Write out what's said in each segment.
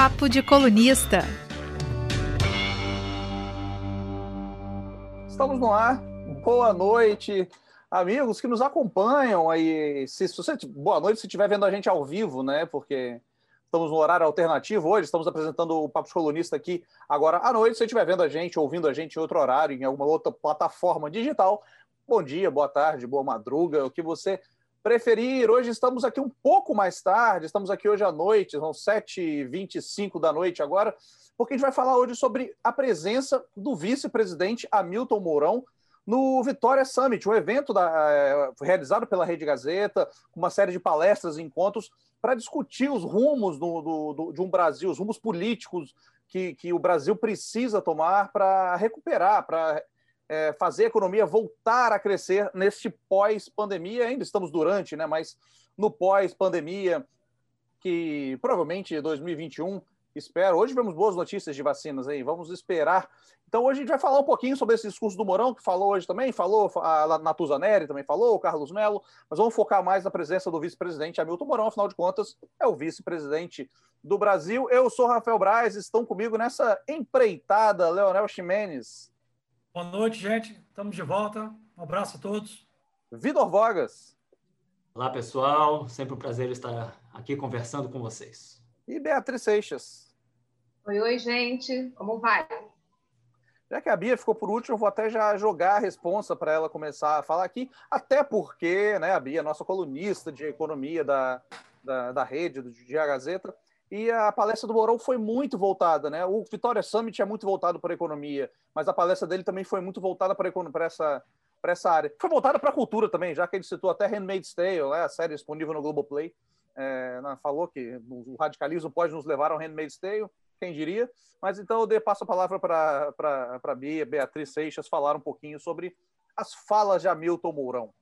Papo de Colunista. Estamos no ar. Boa noite, amigos que nos acompanham aí. Se, se você, boa noite se estiver vendo a gente ao vivo, né? Porque estamos no horário alternativo hoje, estamos apresentando o Papo de Colunista aqui agora à noite. Se você estiver vendo a gente, ouvindo a gente em outro horário, em alguma outra plataforma digital, bom dia, boa tarde, boa madruga, o que você preferir. Hoje estamos aqui um pouco mais tarde, estamos aqui hoje à noite, são 7h25 da noite agora, porque a gente vai falar hoje sobre a presença do vice-presidente Hamilton Mourão no Vitória Summit, um evento da, é, realizado pela Rede Gazeta, com uma série de palestras e encontros para discutir os rumos do, do, do, de um Brasil, os rumos políticos que, que o Brasil precisa tomar para recuperar, para é, fazer a economia voltar a crescer neste pós-pandemia. Ainda estamos durante, né? Mas no pós-pandemia, que provavelmente 2021, espero. Hoje vemos boas notícias de vacinas aí, vamos esperar. Então hoje a gente vai falar um pouquinho sobre esse discurso do Mourão, que falou hoje também, falou a Natuza Neri também falou, o Carlos Melo, mas vamos focar mais na presença do vice-presidente Hamilton Mourão, afinal de contas, é o vice-presidente do Brasil. Eu sou Rafael Braz, estão comigo nessa empreitada, Leonel Ximenes. Boa noite, gente. Estamos de volta. Um abraço a todos. Vitor Vogas. Olá, pessoal. Sempre um prazer estar aqui conversando com vocês. E Beatriz Seixas. Oi, oi, gente. Como vai? Já que a Bia ficou por último, eu vou até já jogar a responsa para ela começar a falar aqui, até porque né, a Bia é nossa colunista de economia da, da, da rede, do Dia Gazeta, e a palestra do Mourão foi muito voltada, né? O Vitória Summit é muito voltado para a economia, mas a palestra dele também foi muito voltada para essa, essa área. Foi voltada para a cultura também, já que ele citou até Handmaid's Tale, né? a série disponível no Globoplay. É, falou que o radicalismo pode nos levar ao Handmaid's Tale, quem diria. Mas então eu passo a palavra para a Bia, Beatriz Seixas falar um pouquinho sobre as falas de Hamilton Mourão.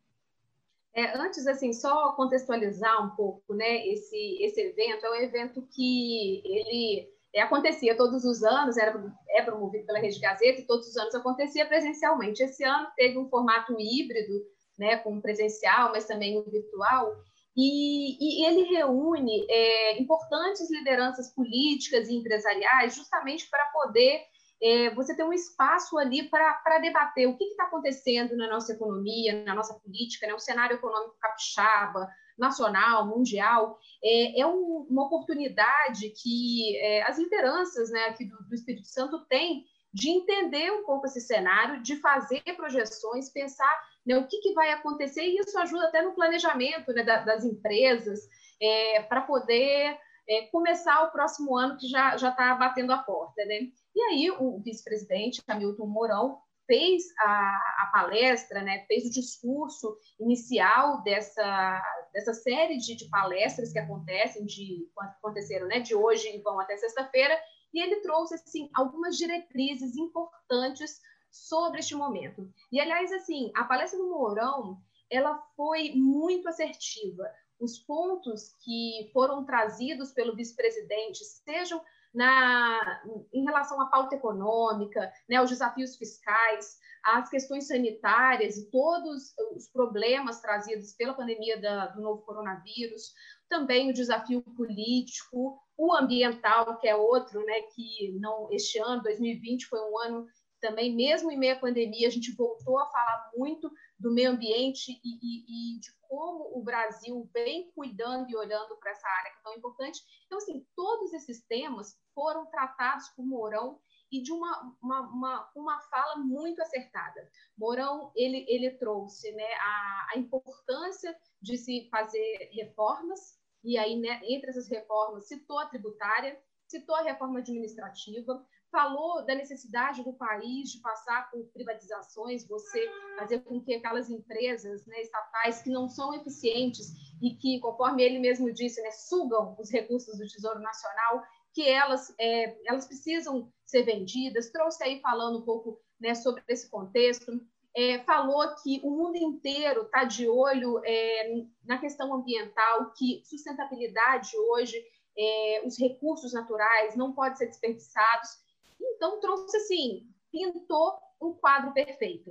É, antes, assim, só contextualizar um pouco, né? Esse, esse evento é um evento que ele é, acontecia todos os anos, era, é promovido pela Rede Gazeta e todos os anos acontecia presencialmente. Esse ano teve um formato híbrido, né, com presencial, mas também o virtual, e, e ele reúne é, importantes lideranças políticas e empresariais justamente para poder é, você ter um espaço ali para debater o que está acontecendo na nossa economia, na nossa política, né? o cenário econômico capixaba, nacional, mundial. É, é um, uma oportunidade que é, as lideranças né, aqui do, do Espírito Santo têm de entender um pouco esse cenário, de fazer projeções, pensar né, o que, que, vai acontecer, e isso ajuda até no planejamento né, da, das empresas, é, para poder é, começar o próximo ano que já está batendo a porta. Né? E aí o vice-presidente Hamilton Mourão fez a, a, palestra, né, fez o discurso inicial dessa, dessa série de, de palestras que acontecem, de aconteceram né, de hoje e vão até sexta-feira, e ele trouxe assim algumas diretrizes importantes sobre este momento. E aliás, assim, a palestra do Mourão, ela foi muito assertiva. Os pontos que foram trazidos pelo vice-presidente, sejam na, em relação à pauta econômica, né, os desafios fiscais, as questões sanitárias e todos os problemas trazidos pela pandemia da, do novo coronavírus, também o desafio político, o ambiental, que é outro, né, que não este ano, 2020, foi um ano também, mesmo em meio à pandemia, a gente voltou a falar muito do meio ambiente e, e, e de como o Brasil vem cuidando e olhando para essa área que é tão importante. Então, assim, todos esses temas foram tratados por Mourão e de uma, uma, uma, uma fala muito acertada. Mourão, ele, ele trouxe né, a, a importância de se fazer reformas, e aí, né, entre essas reformas, citou a tributária, citou a reforma administrativa, falou da necessidade do país de passar por privatizações, você fazer com que aquelas empresas né, estatais que não são eficientes e que, conforme ele mesmo disse, né, sugam os recursos do Tesouro Nacional, que elas, é, elas precisam ser vendidas. Trouxe aí falando um pouco né, sobre esse contexto. É, falou que o mundo inteiro está de olho é, na questão ambiental, que sustentabilidade hoje, é, os recursos naturais não podem ser desperdiçados então trouxe assim, pintou um quadro perfeito.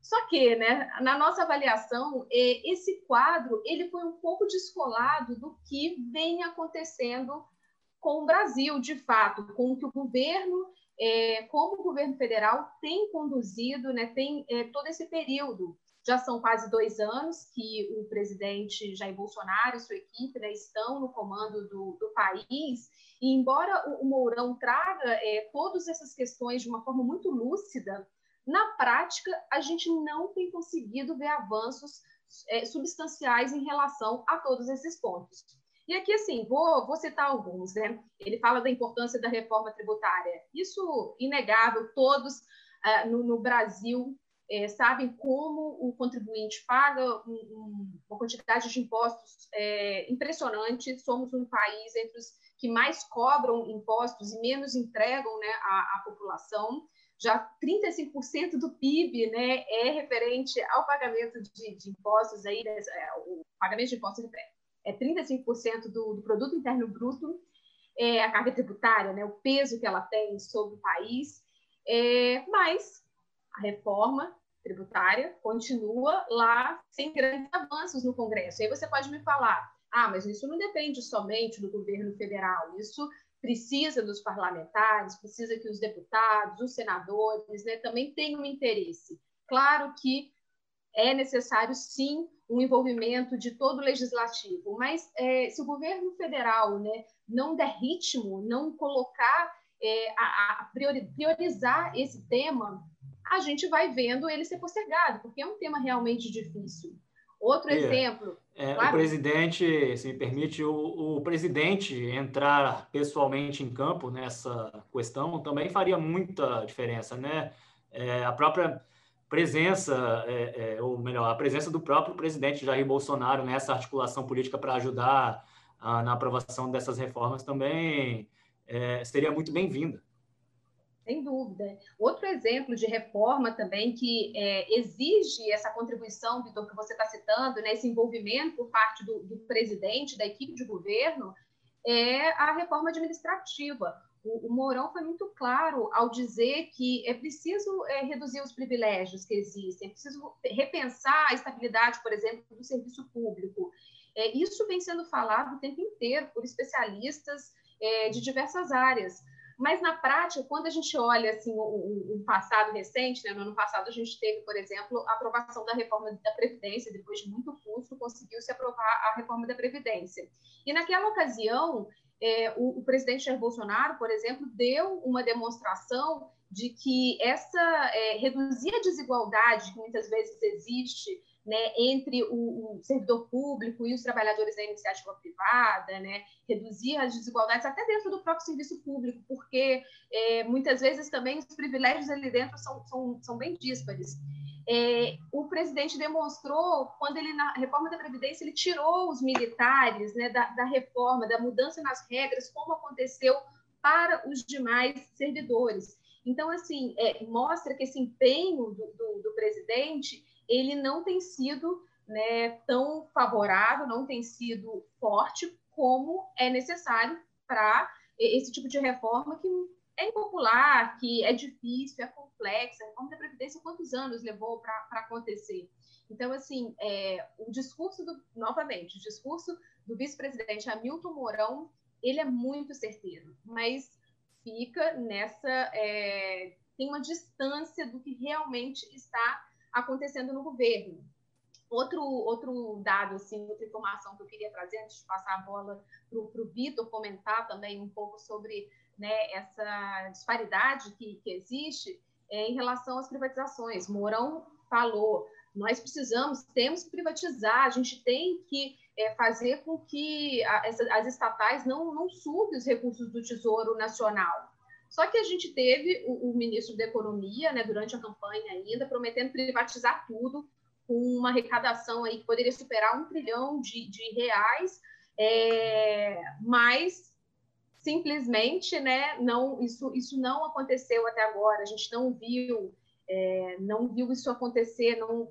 Só que, né, na nossa avaliação, é, esse quadro ele foi um pouco descolado do que vem acontecendo com o Brasil, de fato, com o que o governo, é, como o governo federal tem conduzido, né, tem é, todo esse período. Já são quase dois anos que o presidente Jair Bolsonaro e sua equipe né, estão no comando do, do país, e embora o, Mourão traga é, todas essas questões de uma forma muito lúcida, na prática, a gente não tem conseguido ver avanços é, substanciais em relação a todos esses pontos. E aqui, assim, vou, vou citar alguns, né? Ele fala da importância da reforma tributária. Isso, inegável, todos uh, no, no, Brasil é, sabem como o contribuinte paga um, um, uma quantidade de impostos é, impressionante. Somos um país entre os que mais cobram impostos e menos entregam né, à, à população. Já 35% do PIB né, é referente ao pagamento de, de impostos, aí, né, é, o pagamento de impostos é 35% do, do, produto interno bruto, é, a carga tributária, né, o peso que ela tem sobre o país, é, mas a reforma tributária continua lá sem grandes avanços no Congresso. Aí você pode me falar, ah, mas isso não depende somente do governo federal, isso precisa dos parlamentares, precisa que os deputados, os senadores, né, também tenham interesse. Claro que é necessário, sim, um envolvimento de todo o legislativo, mas é, se o governo federal né, não der ritmo, não colocar, é, a, a priorizar esse tema, a gente vai vendo ele ser postergado, porque é um tema realmente difícil. Outro é, exemplo. É, claro. O presidente, se me permite, o, o, presidente entrar pessoalmente em campo nessa questão também faria muita diferença, né? É, a própria presença, é, é ou melhor, a presença do próprio presidente Jair Bolsonaro nessa articulação política para ajudar a, na aprovação dessas reformas também é, seria muito bem-vinda. Sem dúvida. Outro exemplo de reforma também que é, exige essa contribuição, Vitor, que você está citando, né, esse envolvimento por parte do, do, presidente, da equipe de governo, é a reforma administrativa. O, o Mourão foi muito claro ao dizer que é preciso é, reduzir os privilégios que existem, é preciso repensar a estabilidade, por exemplo, do serviço público. É, isso vem sendo falado o tempo inteiro por especialistas é, de diversas áreas. Mas na prática, quando a gente olha assim o, o passado recente, né, no ano passado a gente teve, por exemplo, a aprovação da reforma da previdência, depois de muito custo conseguiu se aprovar a reforma da previdência. E naquela ocasião, é, o, o presidente Jair Bolsonaro, por exemplo, deu uma demonstração de que essa é, reduzir a desigualdade que muitas vezes existe né, entre o, o, servidor público e os trabalhadores da iniciativa privada, né, reduzir as desigualdades até dentro do próprio serviço público, porque é, muitas vezes também os privilégios ali dentro são, são, são bem díspares. É, o presidente demonstrou, quando ele, na reforma da Previdência, ele tirou os militares né, da, da reforma, da mudança nas regras, como aconteceu para os demais servidores. Então, assim, é, mostra que esse empenho do, do, do presidente ele não tem sido né, tão favorável, não tem sido forte como é necessário para esse tipo de reforma que é impopular, que é difícil, é complexa. A reforma da Previdência, quantos anos levou para acontecer? Então, assim, é, o discurso, do, novamente, o discurso do vice-presidente Hamilton Mourão, ele é muito certeiro, mas fica nessa, é, tem uma distância do que realmente está acontecendo no governo. Outro, outro dado, assim, outra informação que eu queria trazer, antes de passar a bola para o Vitor comentar também um pouco sobre né, essa disparidade que, que existe é, em relação às privatizações. Mourão falou, nós precisamos, temos que privatizar, a gente tem que é, fazer com que a, essa, as estatais não, não subam os recursos do Tesouro Nacional. Só que a gente teve o, o ministro da Economia, né, durante a campanha ainda, prometendo privatizar tudo, com uma arrecadação aí que poderia superar um trilhão de, de reais, é, mas simplesmente, né, não, isso, isso não aconteceu até agora. A gente não viu, é, não viu isso acontecer. Não,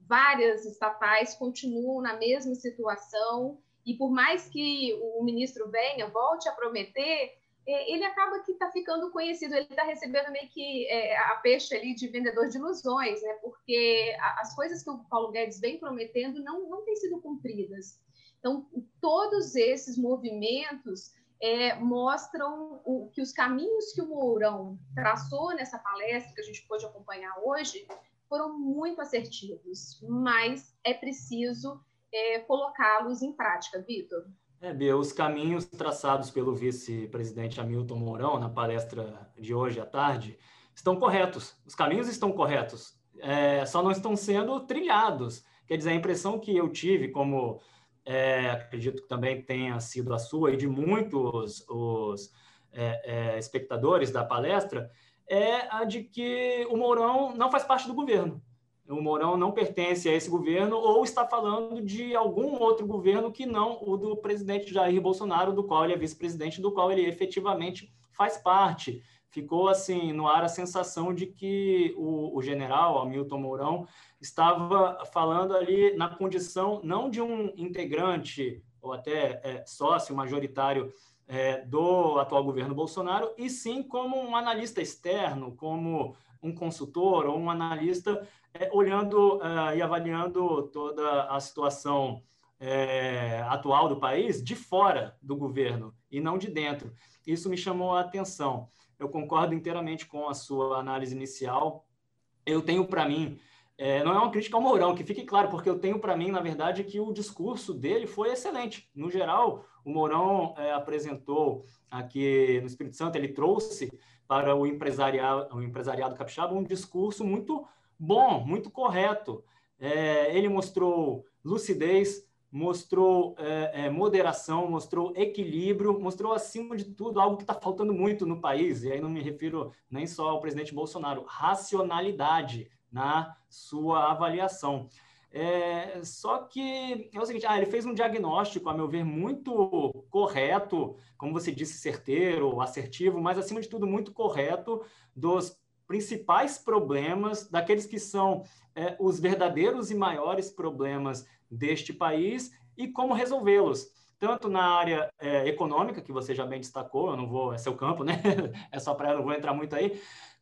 várias estatais continuam na mesma situação e por mais que o ministro venha, volte a prometer, ele acaba que está ficando conhecido, ele está recebendo meio que é, a peixe ali de vendedor de ilusões, né? Porque as coisas que o Paulo Guedes vem prometendo não, não têm sido cumpridas. Então, todos esses movimentos é, mostram o, que os caminhos que o Mourão traçou nessa palestra, que a gente pôde acompanhar hoje, foram muito assertivos, mas é preciso é, colocá-los em prática, Vitor. É, Bia, os caminhos traçados pelo vice-presidente Hamilton Mourão na palestra de hoje à tarde estão corretos. Os caminhos estão corretos, é, só não estão sendo trilhados. Quer dizer, a impressão que eu tive como é, acredito que também tenha sido a sua e de muitos os é, é, espectadores da palestra, é a de que o Mourão não faz parte do governo. O Mourão não pertence a esse governo ou está falando de algum outro governo que não o do presidente Jair Bolsonaro, do qual ele é vice-presidente, do qual ele efetivamente faz parte. Ficou assim no ar a sensação de que o, o general Hamilton Mourão estava falando ali na condição não de um integrante ou até é, sócio majoritário é, do atual governo Bolsonaro, e sim como um analista externo, como um consultor ou um analista é, olhando uh, e avaliando toda a situação é, atual do país de fora do governo e não de dentro. Isso me chamou a atenção. Eu concordo inteiramente com a sua análise inicial. Eu tenho para mim é, não é uma crítica ao Mourão, que fique claro, porque eu tenho para mim, na verdade, que o discurso dele foi excelente. No geral, o Mourão é, apresentou aqui no Espírito Santo, ele trouxe para o empresariado, o empresariado capixaba um discurso muito bom, muito correto. É, ele mostrou lucidez, mostrou é, é, moderação, mostrou equilíbrio, mostrou, acima de tudo, algo que está faltando muito no país, e aí não me refiro nem só ao presidente Bolsonaro, racionalidade na sua avaliação. É, só que é o seguinte, ah, ele fez um diagnóstico, a meu ver, muito correto, como você disse, certeiro, assertivo, mas acima de tudo muito correto dos principais problemas, daqueles que são é, os verdadeiros e maiores problemas deste país e como resolvê-los. Tanto na área é, econômica, que você já bem destacou, eu não vou, é seu campo, né? é só para eu não vou entrar muito aí,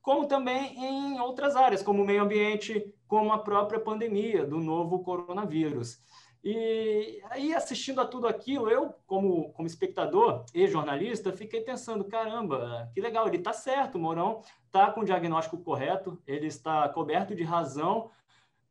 como também em outras áreas, como o meio ambiente, como a própria pandemia do novo coronavírus. E aí, assistindo a tudo aquilo, eu, como, como espectador e jornalista, fiquei pensando: caramba, que legal, ele está certo, o Mourão está com o diagnóstico correto, ele está coberto de razão,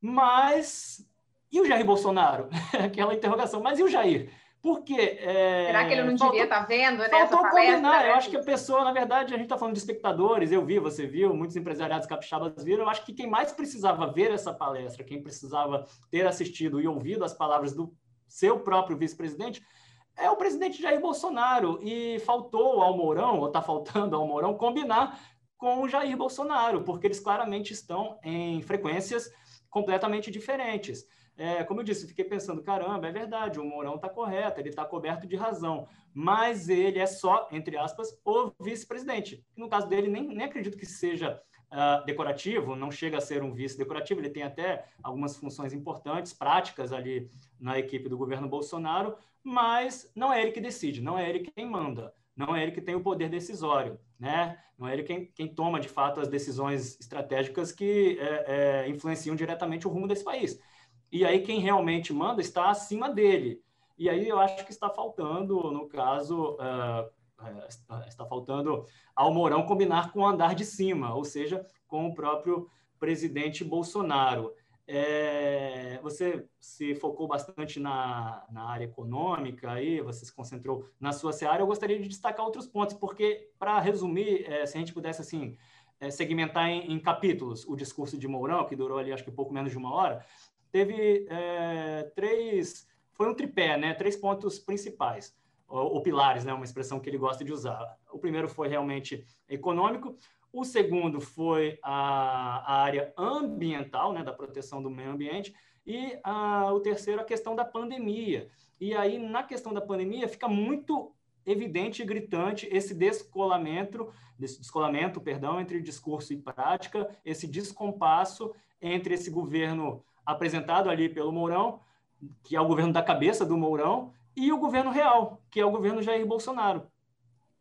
mas e o Jair Bolsonaro? Aquela interrogação, mas e o Jair? Porque. É, Será que ele não faltou, devia estar tá vendo né, faltou combinar. Né? Eu acho que a pessoa, na verdade, a gente está falando de espectadores, eu vi, você viu, muitos empresariados capixabas viram. Eu acho que quem mais precisava ver essa palestra, quem precisava ter assistido e ouvido as palavras do seu próprio vice-presidente, é o presidente Jair Bolsonaro. E faltou ao Mourão, ou está faltando ao Mourão, combinar com o Jair Bolsonaro, porque eles claramente estão em frequências completamente diferentes é, como eu disse, fiquei pensando, caramba, é verdade, o Mourão está correto, ele está coberto de razão, mas ele é só, entre aspas, o vice-presidente. No caso dele, nem, nem acredito que seja uh, decorativo, não chega a ser um vice decorativo, ele tem até algumas funções importantes, práticas ali na equipe do governo Bolsonaro, mas não é ele que decide, não é ele quem manda, não é ele que tem o poder decisório, né? Não é ele quem, quem toma, de fato, as decisões estratégicas que é, é, influenciam diretamente o rumo desse país. E aí quem realmente manda está acima dele. E aí eu acho que está faltando, no caso, uh, está faltando ao Mourão combinar com o andar de cima, ou seja, com o próprio presidente Bolsonaro. É, você se focou bastante na, na área econômica, aí você se concentrou na sua seara. Eu gostaria de destacar outros pontos, porque, para resumir, é, se a gente pudesse assim é, segmentar em, em, capítulos o discurso de Mourão, que durou ali acho que pouco menos de uma hora, teve é, três, foi um tripé, né? Três pontos principais, ou, ou, pilares, né? Uma expressão que ele gosta de usar. O primeiro foi realmente econômico. O segundo foi a, a área ambiental, né? Da proteção do meio ambiente. E a, o terceiro, a questão da pandemia. E aí, na questão da pandemia, fica muito evidente e gritante esse descolamento, descolamento, perdão, entre discurso e prática, esse descompasso entre esse governo apresentado ali pelo Mourão, que é o governo da cabeça do Mourão, e o governo real, que é o governo Jair Bolsonaro.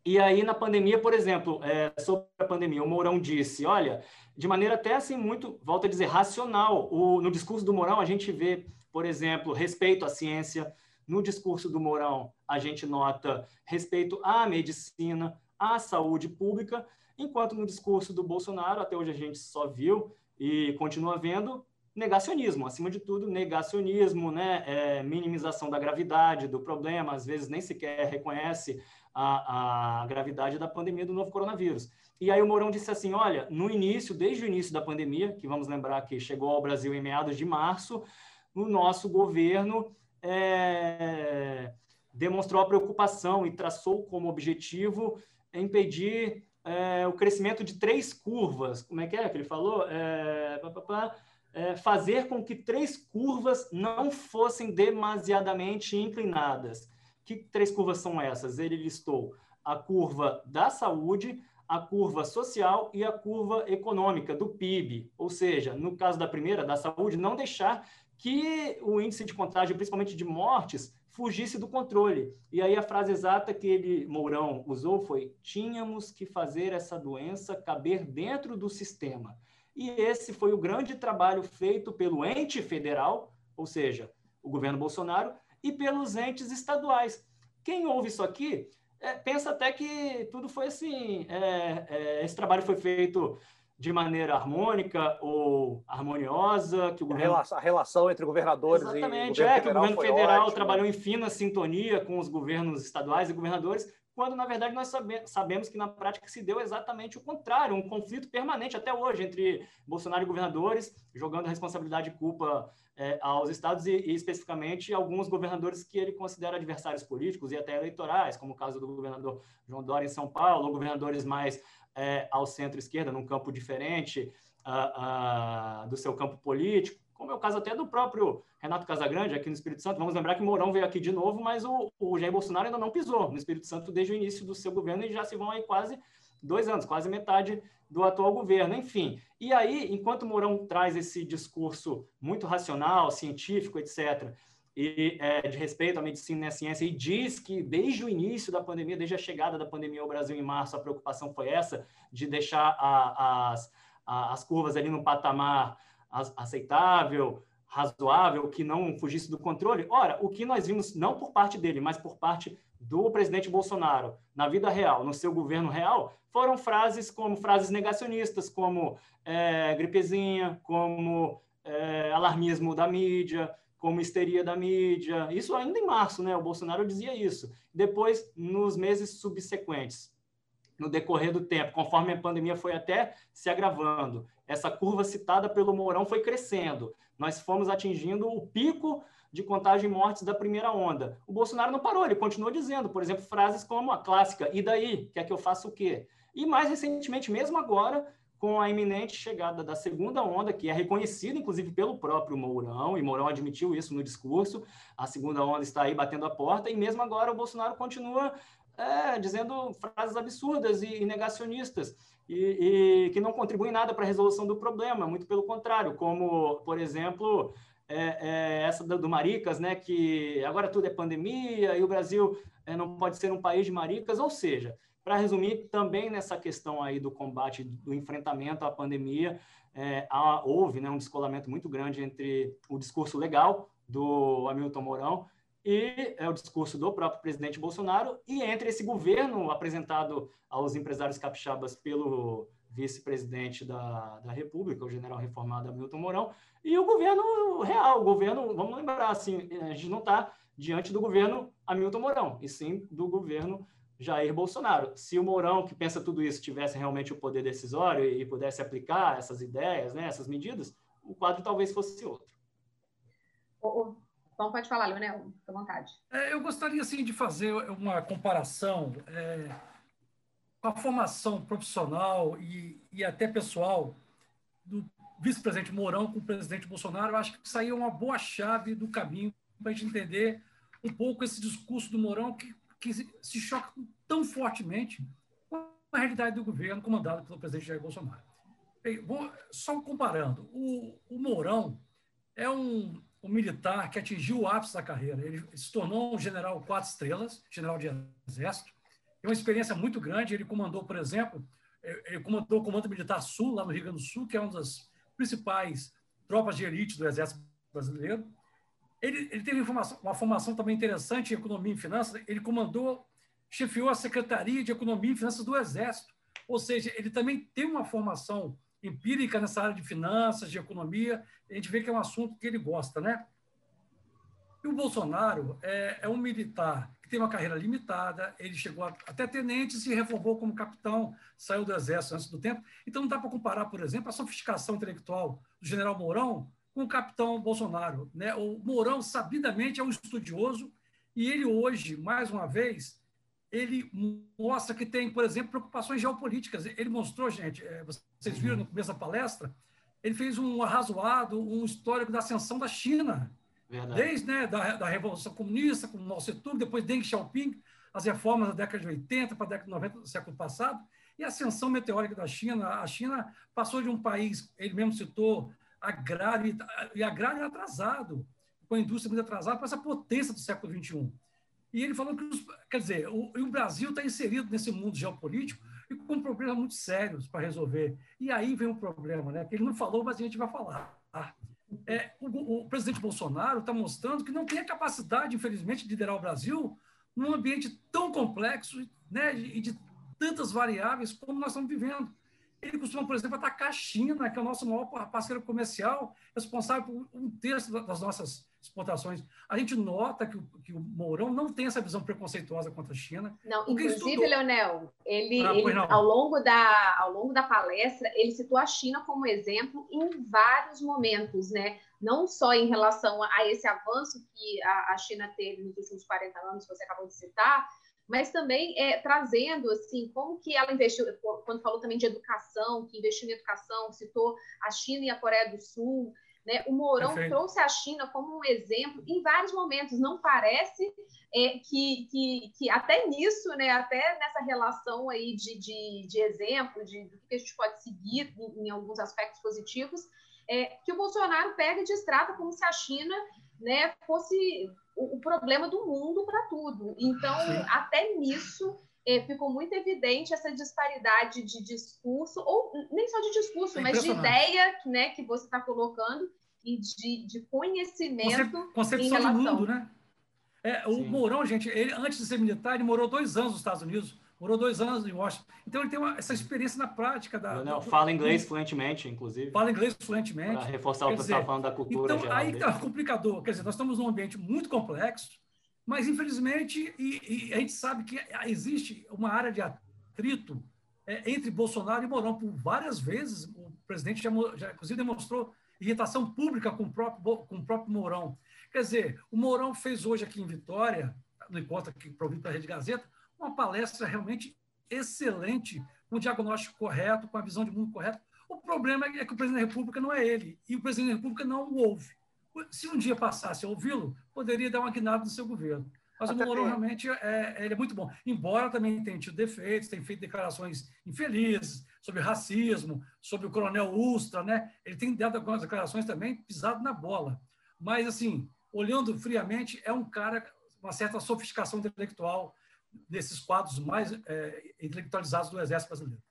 E aí, na pandemia, por exemplo, é, sobre a pandemia, o Mourão disse, olha, de maneira até assim muito, volto a dizer, racional, o, no discurso do Mourão a gente vê, por exemplo, respeito à ciência, No discurso do Mourão, a gente nota respeito à medicina, à saúde pública, enquanto no discurso do Bolsonaro, até hoje a gente só viu e continua vendo negacionismo, acima de tudo, negacionismo, né? É, minimização da gravidade do problema, às vezes nem sequer reconhece a, a gravidade da pandemia do novo coronavírus. E aí o Mourão disse assim, olha, no início, desde o início da pandemia, que vamos lembrar que chegou ao Brasil em meados de março, o nosso governo é, demonstrou a preocupação e traçou como objetivo impedir é, o crescimento de três curvas. Como é que é que ele falou? É, pá, pá, pá, é, fazer com que três curvas não fossem demasiadamente inclinadas. Que três curvas são essas? Ele listou a curva da saúde, a curva social e a curva econômica do PIB. Ou seja, no caso da primeira, da saúde, não deixar que o índice de contágio, principalmente de mortes, fugisse do controle. E aí a frase exata que ele, Mourão, usou foi: tínhamos que fazer essa doença caber dentro do sistema. E esse foi o grande trabalho feito pelo ente federal, ou seja, o governo Bolsonaro, e pelos entes estaduais. Quem ouve isso aqui é, pensa até que tudo foi assim. É, é, esse trabalho foi feito de maneira harmônica ou harmoniosa, que o governo... a relação entre governadores Exatamente, e governo é, que o governo federal ótimo. trabalhou em fina sintonia com os governos estaduais e governadores, quando na verdade nós sabe, sabemos que na prática se deu exatamente o contrário, um conflito permanente até hoje entre Bolsonaro e governadores, jogando a responsabilidade e culpa é, aos estados e, e, especificamente alguns governadores que ele considera adversários políticos e até eleitorais, como o caso do governador João Dória em São Paulo, governadores mais é, ao centro-esquerda, num campo diferente uh, uh, do seu campo político, como é o caso até do próprio Renato Casagrande aqui no Espírito Santo. Vamos lembrar que Mourão veio aqui de novo, mas o, o Jair Bolsonaro ainda não pisou no Espírito Santo desde o início do seu governo e já se vão aí quase dois anos, quase metade do atual governo, enfim. E aí, enquanto Mourão traz esse discurso muito racional, científico, etc., e é, de respeito à medicina e à ciência, e diz que desde o início da pandemia, desde a chegada da pandemia ao Brasil em março, a preocupação foi essa, de deixar a, as, a, as curvas ali no patamar aceitável, razoável, que não fugisse do controle. Ora, o que nós vimos, não por parte dele, mas por parte do presidente Bolsonaro, na vida real, no seu governo real, foram frases como frases negacionistas, como é, gripezinha, como é, alarmismo da mídia, como histeria da mídia. Isso ainda em março, né? O Bolsonaro dizia isso. Depois, nos meses subsequentes, no decorrer do tempo, conforme a pandemia foi até se agravando, essa curva citada pelo Mourão foi crescendo. Nós fomos atingindo o pico de contágio e mortes da primeira onda. O Bolsonaro não parou, ele continuou dizendo, por exemplo, frases como a clássica: e daí? Quer que eu faça o quê? E mais recentemente, mesmo agora, com a iminente chegada da segunda onda, que é reconhecida, inclusive, pelo próprio Mourão, e Mourão admitiu isso no discurso, a segunda onda está aí batendo a porta, e mesmo agora o Bolsonaro continua é, dizendo frases absurdas e, negacionistas, e, e que não contribuem nada para a resolução do problema, muito pelo contrário, como, por exemplo, é, é, essa do, Maricas, né, que agora tudo é pandemia e o Brasil é, não pode ser um país de maricas, ou seja, para resumir, também nessa questão aí do combate, do enfrentamento à pandemia, é, há, houve né, um descolamento muito grande entre o discurso legal do Hamilton Mourão e é, o discurso do próprio presidente Bolsonaro e entre esse governo apresentado aos empresários capixabas pelo vice-presidente da, da República, o general reformado Hamilton Mourão, e o governo real, o governo, vamos lembrar, assim, a gente não está diante do governo Hamilton Mourão, e sim do governo Jair Bolsonaro. Se o Mourão, que pensa tudo isso, tivesse realmente o poder decisório e pudesse aplicar essas ideias, né, essas medidas, o quadro talvez fosse outro. Bom, pode falar, Leonel, fica à vontade. É, eu gostaria, assim, de fazer uma comparação é, com a formação profissional e, e até pessoal do vice-presidente Mourão com o presidente Bolsonaro. Eu acho que saiu uma boa chave do caminho para a gente entender um pouco esse discurso do Mourão que que se choca tão fortemente com a realidade do governo comandado pelo presidente Jair Bolsonaro. Bem, só comparando, o, o Mourão é um, um, militar que atingiu o ápice da carreira. Ele se tornou um general quatro estrelas, general de exército. Tem uma experiência muito grande. Ele comandou, por exemplo, ele comandou o Comando Militar Sul, lá no Rio Grande do Sul, que é uma das principais tropas de elite do Exército Brasileiro. ele, ele teve uma formação também interessante em economia e finanças. Ele comandou, chefiou a Secretaria de Economia e Finanças do Exército. Ou seja, ele também tem uma formação empírica nessa área de finanças, de economia. A gente vê que é um assunto que ele gosta, né? E o Bolsonaro é, é um militar que tem uma carreira limitada, ele chegou a, até tenente, se reformou como capitão, saiu do exército antes do tempo. Então não dá para comparar, por exemplo, a sofisticação intelectual do general Mourão com o capitão Bolsonaro. Né? O Mourão, sabidamente, é um estudioso e ele hoje, mais uma vez, ele mostra que tem, por exemplo, preocupações geopolíticas. Ele mostrou, gente, é, vocês viram no começo da palestra, ele fez um arrazoado, um histórico da ascensão da China Verdade. Desde né, da, da Revolução Comunista, com Mao Tse-tung, depois Deng Xiaoping, as reformas da década de 80 para a década de 90 do século passado, e a ascensão meteórica da China. A China passou de um país, ele mesmo citou, agrário e agrário atrasado, com a indústria muito atrasada, para essa potência do século XXI. E ele falou que, os, quer dizer, o, o Brasil está inserido nesse mundo geopolítico e com problemas muito sérios para resolver. E aí vem um problema, né? Que ele não falou, mas a gente vai falar. É, o, o, presidente Bolsonaro está mostrando que não tem a capacidade, infelizmente, de liderar o Brasil num ambiente tão complexo né, e de tantas variáveis como nós estamos vivendo. Ele costuma, por exemplo, atacar a China, que é o nosso maior parceiro comercial, responsável por um terço das nossas exportações. A gente nota que o, que o Mourão não tem essa visão preconceituosa contra a China. Não, inclusive, estudou... Leonel, ele, ah, ele ao, longo da, ao longo da palestra, ele citou a China como exemplo em vários momentos, né? Não só em relação a esse avanço que a, a China teve nos últimos 40 anos, que você acabou de citar, mas também é, trazendo assim como que ela investiu, quando falou também de educação, que investiu em educação, citou a China e a Coreia do Sul, né? O Mourão Perfeito. trouxe a China como um exemplo em vários momentos. Não parece é, que, que, que, até nisso, né, até nessa relação aí de, de, de exemplo, de, do que a gente pode seguir em, em alguns aspectos positivos, é, que o Bolsonaro pega e destrata como se a China né, fosse o, o problema do mundo para tudo. Então, Sim. até nisso é, ficou muito evidente essa disparidade de discurso, ou nem só de discurso, é mas de ideia né, que você está colocando e de, de conhecimento. Concepção de mundo, né? É, o Sim. Mourão, gente, ele, antes de ser militar, ele morou dois anos nos Estados Unidos, morou dois anos em Washington. Então, ele tem uma, essa experiência na prática. Da, não, do, fala inglês do, fluentemente, inclusive. Fala inglês fluentemente. Para reforçar o que você está falando da cultura. Então, aí está complicador. Quer dizer, nós estamos num ambiente muito complexo, mas, infelizmente, e, e a gente sabe que existe uma área de atrito é, entre Bolsonaro e Mourão por várias vezes. O presidente já, já inclusive, demonstrou irritação pública com o próprio, com o próprio Mourão. Quer dizer, o Mourão fez hoje aqui em Vitória, no encontro aqui provido pela Rede Gazeta, uma palestra realmente excelente, com um diagnóstico correto, com a visão de mundo correta. O problema é que o presidente da República não é ele, e o presidente da República não o ouve se um dia passasse a ouvi-lo, poderia dar uma guinada no seu governo. Mas Até o Mourão realmente é, ele é muito bom. Embora também tenha tido defeitos, tenha feito declarações infelizes sobre racismo, sobre o coronel Ustra, né? Ele tem dado algumas declarações também pisado na bola. Mas, assim, olhando friamente, é um cara, uma certa sofisticação intelectual desses quadros mais é, intelectualizados do Exército Brasileiro.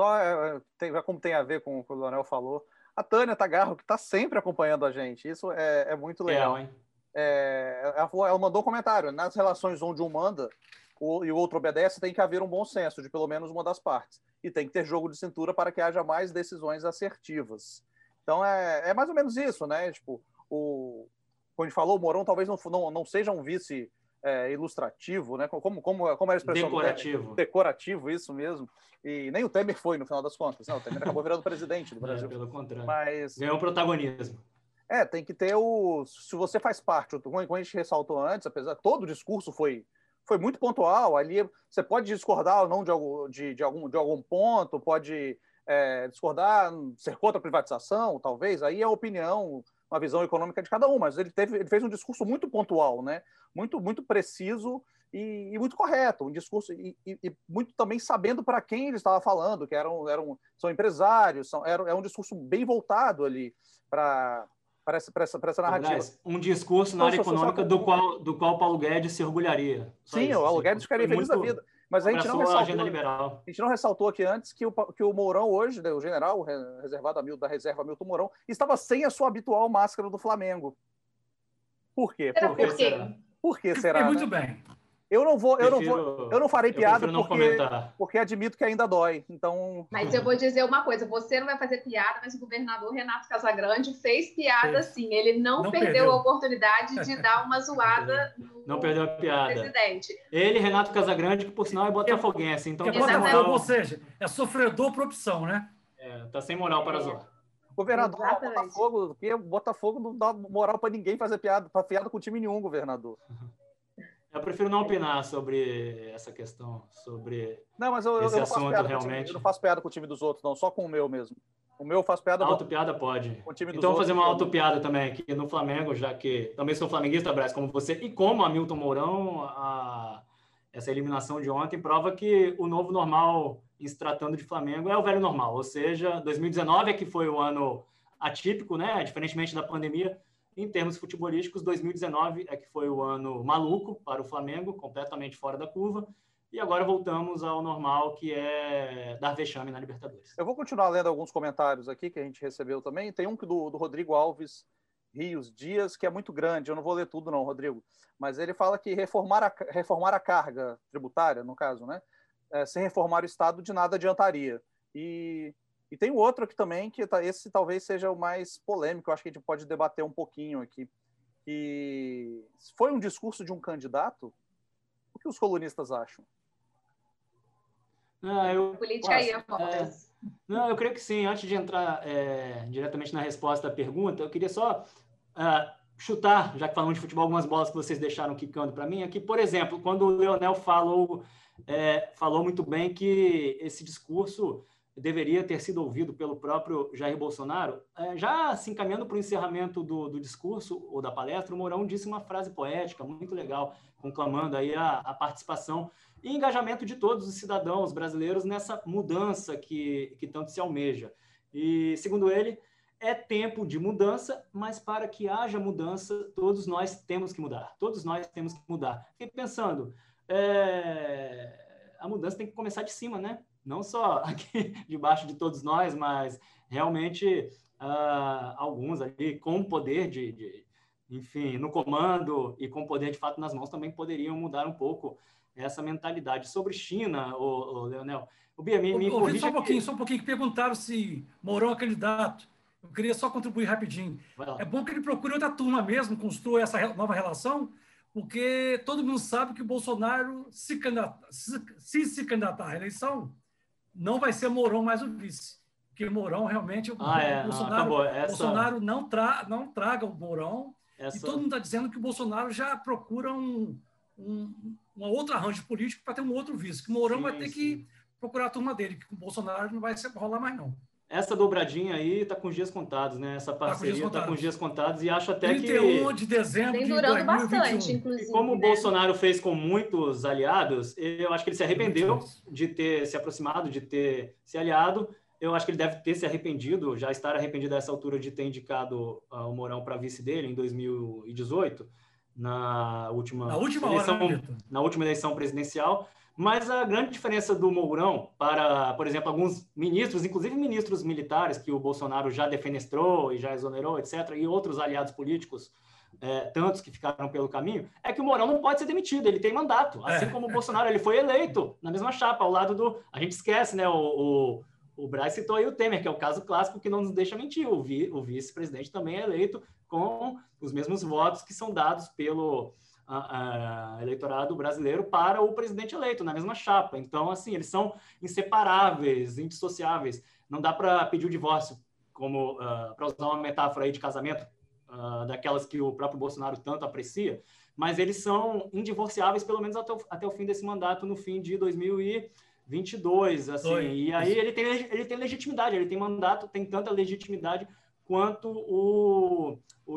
Só é, tem, como tem a ver com o que o Leonel falou, a Tânia Tagarro, que está sempre acompanhando a gente. Isso é, é muito legal. É, é, ela, falou, ela, mandou um comentário. Nas relações onde um manda o, e o outro obedece, tem que haver um bom senso de pelo menos uma das partes. E tem que ter jogo de cintura para que haja mais decisões assertivas. Então é, é mais ou menos isso, né? Tipo, o, como a gente falou, o Morão talvez não, não, não seja um vice é, ilustrativo, né? Como, como, como era a expressão? Decorativo. Decorativo, isso mesmo. E nem o Temer foi, no final das contas. Não, o Temer acabou virando presidente do é, Brasil. É, pelo contrário. Mas, Ganhou protagonismo. É, tem que ter o. Se você faz parte, como a gente ressaltou antes, apesar todo o discurso foi, foi muito pontual. Ali você pode discordar ou não de, algum, de, de algum, de algum ponto, pode é, discordar, ser contra a privatização, talvez. Aí é a opinião uma visão econômica de cada um, mas ele, teve, ele fez um discurso muito pontual, né? muito, muito preciso e, e muito correto, um discurso e, e, e muito também sabendo para quem ele estava falando, que eram, eram são empresários, são, era, é um discurso bem voltado ali para para essa, essa, essa narrativa. Aliás, um discurso na área econômica do qual, do qual Paulo Guedes se orgulharia. Sim, o Paulo Guedes ficaria feliz muito... da vida. Mas a gente, não ressaltou, a, gente não ressaltou aqui antes que o, que o Mourão hoje, né, o general reservado da reserva Milton Mourão, estava sem a sua habitual máscara do Flamengo. Por quê? Será Por quê? por quê? Por que será? É muito né? bem. Eu não vou, eu Prefiro- não vou, eu não farei piada não porque, comentar. porque admito que ainda dói. Então, Mas eu vou dizer uma coisa: você não vai fazer piada, mas o governador Renato Casagrande fez piada Fez. sim. Ele não, Não perdeu, perdeu. a oportunidade de dar uma zoada no Não perdeu a piada. presidente. Ele, Renato Casagrande, que por sinal é botafoguense, então é tá ou seja, é sofredor por opção, né? é, tá sem moral para É. zoar. governador, Exatamente. Botafogo, porque Botafogo não dá moral para ninguém fazer piada, para piada com time nenhum, governador. Eu prefiro não opinar sobre essa questão, sobre Não, mas eu, eu Esse não faço assunto piada time, realmente- eu não faço piada com o time dos outros, não, só com o meu mesmo. O meu eu faço piada com autopiada pode. Então, vou fazer uma autopiada também aqui no Flamengo, já que também sou flamenguista, Braz, como você, e como Hamilton Mourão, a- essa eliminação de ontem prova que o novo normal, em se tratando de Flamengo, é o velho normal. Ou seja, 2019 é que foi o ano atípico, né? Diferentemente da pandemia, em termos futebolísticos, 2019 é que foi o ano maluco para o Flamengo, completamente fora da curva. E agora voltamos ao normal, que é dar vexame na Libertadores. Eu vou continuar lendo alguns comentários aqui que a gente recebeu também. Tem um do, do Rodrigo Alves Rios Dias, que é muito grande. Eu não vou ler tudo, não, Rodrigo. Mas ele fala que reformar a, reformar a carga tributária, no caso, né? É, sem reformar o Estado, de nada adiantaria. E, e tem um outro aqui também, que tá, esse talvez seja o mais polêmico, eu acho que a gente pode debater um pouquinho aqui. Que foi um discurso de um candidato? O que os colunistas acham? Ah, eu, Política aí, Afonso. Não, eu creio que sim. Antes de entrar é, diretamente na resposta à pergunta, eu queria só ah, chutar, já que falamos de futebol, algumas bolas que vocês deixaram quicando para mim. Aqui, por exemplo, quando o Leonel falou, é, falou muito bem que esse discurso deveria ter sido ouvido pelo próprio Jair Bolsonaro, é, já se encaminhando para o encerramento do, do discurso ou da palestra, o Mourão disse uma frase poética muito legal, conclamando aí a, a participação e engajamento de todos os cidadãos brasileiros nessa mudança que, que tanto se almeja. E, segundo ele, é tempo de mudança, mas para que haja mudança, todos nós temos que mudar. Todos nós temos que mudar. Fiquei pensando, é, a mudança tem que começar de cima, né? Não só aqui debaixo de todos nós, mas realmente ah, alguns ali com poder de, de, enfim, no comando e com poder de fato nas mãos também poderiam mudar um pouco essa mentalidade. Sobre China, o, Leonel, o Bia, me, me só um pouquinho, só um pouquinho, que perguntaram se Mourão é candidato. Eu queria só contribuir rapidinho. É bom que ele procure outra turma mesmo, construa essa nova relação, porque todo mundo sabe que o Bolsonaro, se, candidata- se, se se candidatar à reeleição, não vai ser Mourão mais o vice. Porque Mourão realmente, o Ah, é, não, Bolsonaro. Essa, Bolsonaro não, tra, não traga o Mourão, e essa, todo mundo está dizendo que o Bolsonaro já procura um, um, uma outra arranjo político para ter um outro vice, que o Mourão Sim, vai ter sim. que procurar a turma dele, que com o Bolsonaro não vai rolar mais não. Essa dobradinha aí está com os dias contados, né? Essa com os dias parceria está com contados. os dias contados e acho até 31 que de dezembro de durando 2021. bastante, inclusive. E como o né? Bolsonaro fez com muitos aliados, eu acho que ele se arrependeu de ter se aproximado, de ter se aliado. Eu acho que ele deve ter se arrependido, já estar arrependido a essa altura de ter indicado ah, o Mourão para vice dele em 2018, na última, Na última eleição, hora, né, na última eleição presidencial. Mas a grande diferença do Mourão para, por exemplo, alguns ministros, inclusive ministros militares que o Bolsonaro já defenestrou e já exonerou, etc., e outros aliados políticos, é, tantos que ficaram pelo caminho, é que o Mourão não pode ser demitido, ele tem mandato. Assim É. como o Bolsonaro, ele foi eleito na mesma chapa, ao lado do. A gente esquece, né? O, o, o Braz citou aí o Temer, que é o caso clássico que não nos deixa mentir. O, vi, o vice-presidente também é eleito com os mesmos votos que são dados pelo a- a eleitorado brasileiro para o presidente eleito, na mesma chapa. Então, assim, eles são inseparáveis, indissociáveis. Não dá para pedir o divórcio, como para usar uma metáfora aí de casamento, ah, daquelas que o próprio Bolsonaro tanto aprecia, mas eles são indivorciáveis, pelo menos até o, até o fim desse mandato, no fim de 2022. Assim. Oi. E aí ele tem, ele tem legitimidade, ele tem mandato, tem tanta legitimidade quanto o,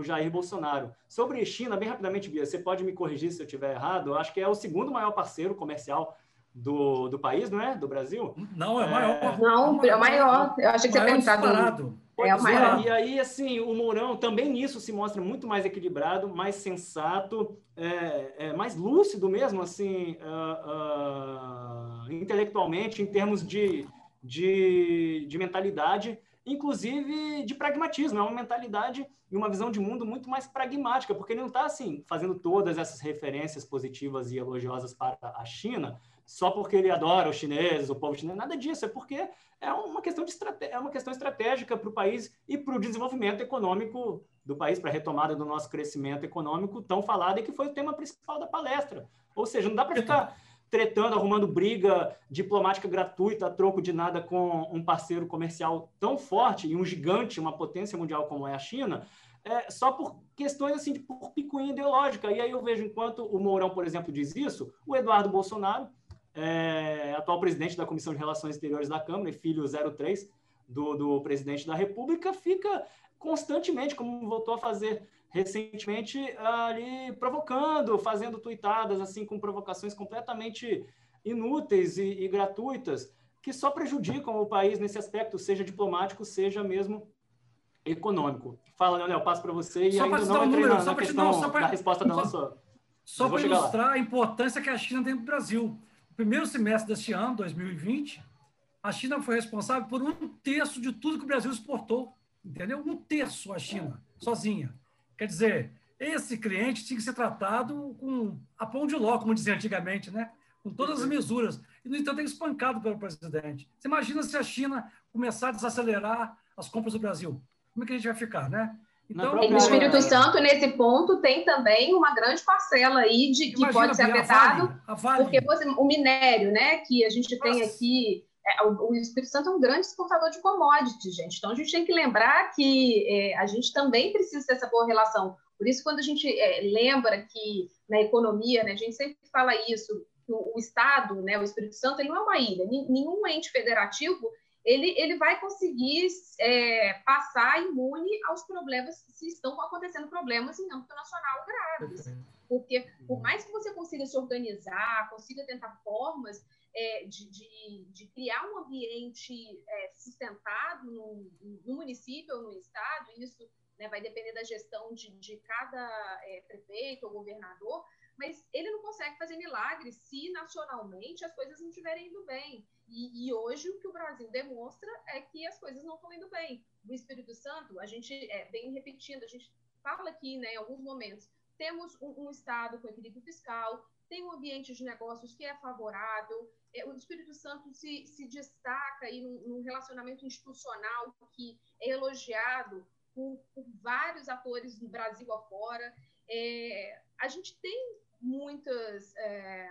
o Jair Bolsonaro. Sobre China, bem rapidamente, Bia, você pode me corrigir se eu estiver errado, eu acho que é o segundo maior parceiro comercial do, do país, não é? Do Brasil? Não, é maior. Não, é o maior. Eu achei que você disparado. É o Pois maior. E aí, assim, o Mourão também nisso se mostra muito mais equilibrado, mais sensato, é, é, mais lúcido mesmo, assim, ah, ah, intelectualmente, em termos de, de, de mentalidade. Inclusive de pragmatismo, é uma mentalidade e uma visão de mundo muito mais pragmática, porque ele não está assim fazendo todas essas referências positivas e elogiosas para a China só porque ele adora os chineses, o povo chinês, nada disso, é porque é uma questão, de é uma questão estratégica para o país e para o desenvolvimento econômico do país, para a retomada do nosso crescimento econômico tão falado e que foi o tema principal da palestra. Ou seja, não dá para ficar tretando, arrumando briga diplomática gratuita a troco de nada com um parceiro comercial tão forte e um gigante, uma potência mundial como é a China, é, só por questões assim de por picuinha ideológica. E aí eu vejo, enquanto o Mourão, por exemplo, diz isso, o Eduardo Bolsonaro, é, atual presidente da Comissão de Relações Exteriores da Câmara e filho 03 do, do presidente da República, fica constantemente, como voltou a fazer recentemente ali provocando, fazendo tuitadas assim com provocações completamente inúteis e, e, gratuitas que só prejudicam o país nesse aspecto, seja diplomático, seja mesmo econômico. Fala, Leonel, passo para você e só ainda não entrei número, na, na questão não, pra, da resposta da nossa... Só para ilustrar lá. a importância que a China tem no Brasil. No primeiro semestre deste ano, 2020, a China foi responsável por um terço de tudo que o Brasil exportou. Entendeu? Um terço a China, sozinha. Quer dizer, esse cliente tinha que ser tratado com a pão de ló, como dizia antigamente, né? com todas as mesuras. E, no entanto, é espancado pelo presidente. Você imagina se a China começar a desacelerar as compras do Brasil? Como é que a gente vai ficar, né? Então, o Espírito Santo, nesse ponto, tem também uma grande parcela aí de que Imagina, pode ser afetado, a vale, a vale. porque você, o minério, né, que a gente Nossa. tem aqui é, o, Espírito Santo é um grande exportador de commodities, gente. Então, a gente tem que lembrar que é, a gente também precisa ter essa boa relação. Por isso, quando a gente é, lembra que na economia, né, a gente sempre fala isso, o, o, Estado, né, o Espírito Santo, ele não é uma ilha. Nenhum ente federativo ele, ele vai conseguir é, passar imune aos problemas se estão acontecendo problemas em âmbito nacional graves. Porque, por mais que você consiga se organizar, consiga tentar formas é, de, de, de, criar um ambiente é, sustentado no, no, município ou no estado, isso né, vai depender da gestão de, de cada é, prefeito ou governador, mas ele não consegue fazer milagres se nacionalmente as coisas não estiverem indo bem. E, e, hoje o que o Brasil demonstra é que as coisas não estão indo bem. No Espírito Santo, a gente é, vem repetindo, a gente fala aqui né, em alguns momentos, temos um, um Estado com equilíbrio fiscal, tem um ambiente de negócios que é favorável, o Espírito Santo se, se destaca aí num, num, relacionamento institucional que é elogiado por, por vários atores do Brasil afora. É, a gente tem muitas, é,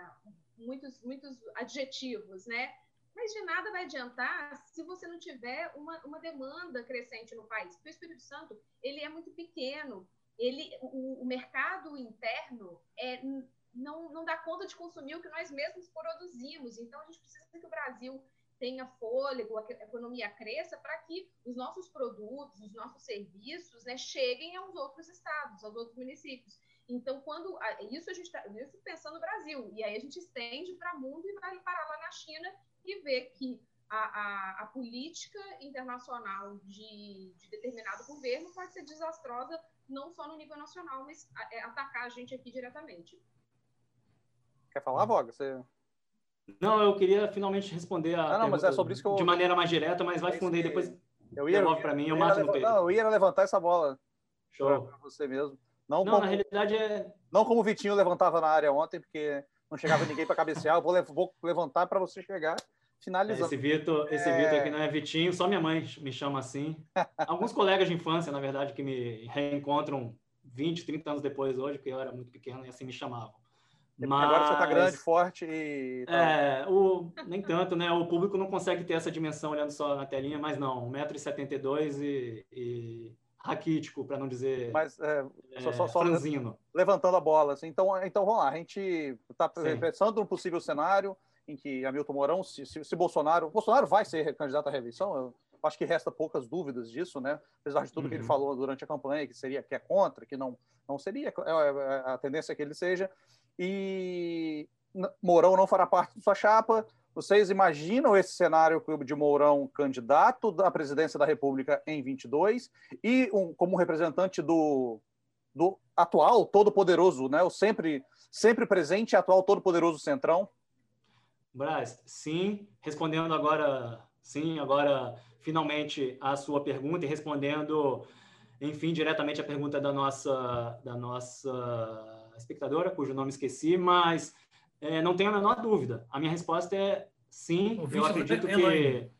muitos, muitos adjetivos, né? Mas de nada vai adiantar se você não tiver uma, uma demanda crescente no país. Porque o Espírito Santo ele é muito pequeno. Ele, o, o mercado interno é não, não dá conta de consumir o que nós mesmos produzimos. Então, a gente precisa que o Brasil tenha fôlego, a economia cresça, para que os nossos produtos, os nossos serviços né, cheguem aos outros estados, aos outros municípios. Então, quando isso a gente está isso pensando no Brasil, e aí a gente estende para o mundo e vai parar lá na China e ver que a, a, a política internacional de, de, determinado governo pode ser desastrosa, não só no nível nacional, mas a, é, atacar a gente aqui diretamente. Quer falar, Voga? Você... Não, eu queria finalmente responder a. Não, não mas é sobre isso que eu. De maneira mais direta, mas vai responder depois. Eu ia, devolve para mim, eu, eu mato no peito. Não, eu ia levantar essa bola. Show. Para você mesmo. Não, não como, na realidade é. Não como o Vitinho levantava na área ontem, porque não chegava ninguém para cabecear. Eu vou, vou levantar para você chegar finalizando. Esse Vitor, esse é... Vitor aqui não é Vitinho, só minha mãe me chama assim. Alguns colegas de infância, na verdade, que me reencontram 20, 30 anos depois hoje, porque eu era muito pequeno e assim me chamavam. Mas... Agora você está grande, forte e. É, o... nem tanto, né? O público não consegue ter essa dimensão olhando só na telinha, mas não, 1,72m e, e raquítico, para não dizer. Mas é, só, só, só franzino. levantando a bola. Assim. Então, então vamos lá, a gente está pensando num possível cenário em que Hamilton Mourão, se, se, se Bolsonaro. Bolsonaro vai ser candidato à reeleição, eu acho que resta poucas dúvidas disso, né? Apesar de tudo uhum. que ele uhum. falou durante a campanha, que seria que é contra, que não, não seria, é, é, a tendência é que ele seja e Mourão não fará parte de sua chapa. Vocês imaginam esse cenário de Mourão candidato à presidência da República em 22 e um, como representante do, do atual todo-poderoso, né? o sempre, sempre presente atual todo-poderoso Centrão? Braz, sim. Respondendo agora Sim, agora, finalmente, a sua pergunta e respondendo, enfim, diretamente a pergunta da nossa, da nossa espectadora, cujo nome esqueci, mas é, não tenho a menor dúvida. A minha resposta é sim, eu acredito que... Elaine.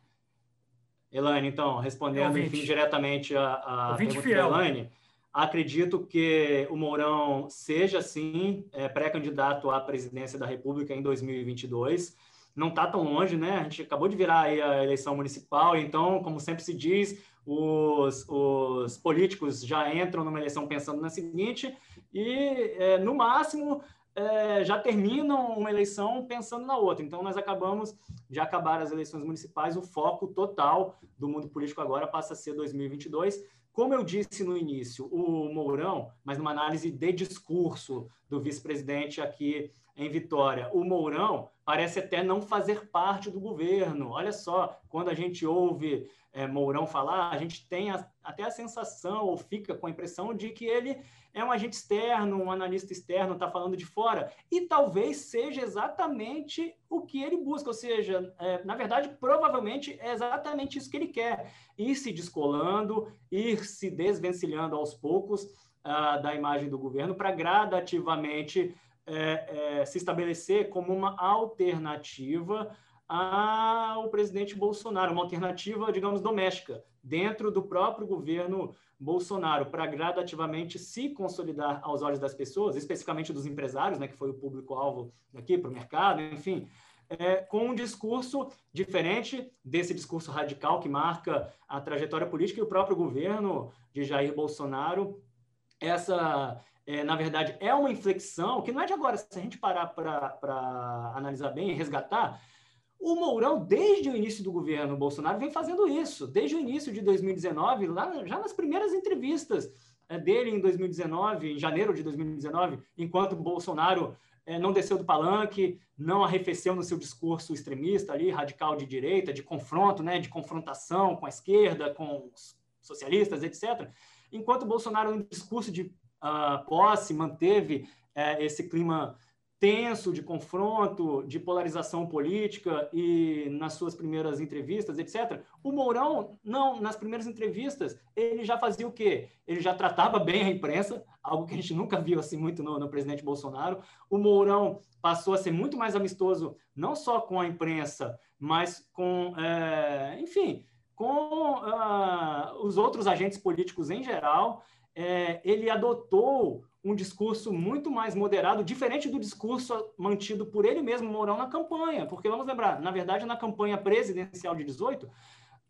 Elaine, então, respondendo, enfim, diretamente a, a pergunta fiel. da Elaine, acredito que o Mourão seja, sim, é, pré-candidato à presidência da República em 2022, não está tão longe, né? A gente acabou de virar a eleição municipal, então, como sempre se diz, os, os políticos já entram numa eleição pensando na seguinte e, é, no máximo, é, já terminam uma eleição pensando na outra. Então, nós acabamos de acabar as eleições municipais, o foco total do mundo político agora passa a ser 2022. Como eu disse no início, o Mourão, mas numa análise de discurso do vice-presidente aqui em Vitória, o Mourão parece até não fazer parte do governo. Olha só, quando a gente ouve é, Mourão falar, a gente tem a, até a sensação, ou fica com a impressão de que ele é um agente externo, um analista externo, está falando de fora, e talvez seja exatamente o que ele busca, ou seja, é, na verdade, provavelmente é exatamente isso que ele quer, ir se descolando, ir se desvencilhando aos poucos uh, da imagem do governo para gradativamente é, é, se estabelecer como uma alternativa ao presidente Bolsonaro, uma alternativa, digamos, doméstica, dentro do próprio governo Bolsonaro, para gradativamente se consolidar aos olhos das pessoas, especificamente dos empresários, né, que foi o público-alvo aqui para o mercado, enfim, é, com um discurso diferente desse discurso radical que marca a trajetória política e o próprio governo de Jair Bolsonaro. Essa é, na verdade, é uma inflexão que não é de agora, se a gente parar para analisar bem e resgatar, o Mourão, desde o início do governo Bolsonaro, vem fazendo isso. Desde o início de 2019, lá, já nas primeiras entrevistas é, dele em 2019, em janeiro de 2019, enquanto Bolsonaro é, não desceu do palanque, não arrefeceu no seu discurso extremista ali, radical de direita, de confronto, né, de confrontação com a esquerda, com os socialistas, etc. Enquanto Bolsonaro, no discurso de uh, posse, manteve uh, esse clima tenso de confronto, de polarização política e nas suas primeiras entrevistas, etc. O Mourão, não, nas primeiras entrevistas, ele já fazia o quê? Ele já tratava bem a imprensa, algo que a gente nunca viu assim muito no, no presidente Bolsonaro. O Mourão passou a ser muito mais amistoso, não só com a imprensa, mas com, é, enfim, com uh, os outros agentes políticos em geral é, ele adotou um discurso muito mais moderado, diferente do discurso mantido por ele mesmo, Mourão, na campanha. Porque vamos lembrar, na verdade, na campanha presidencial de 18,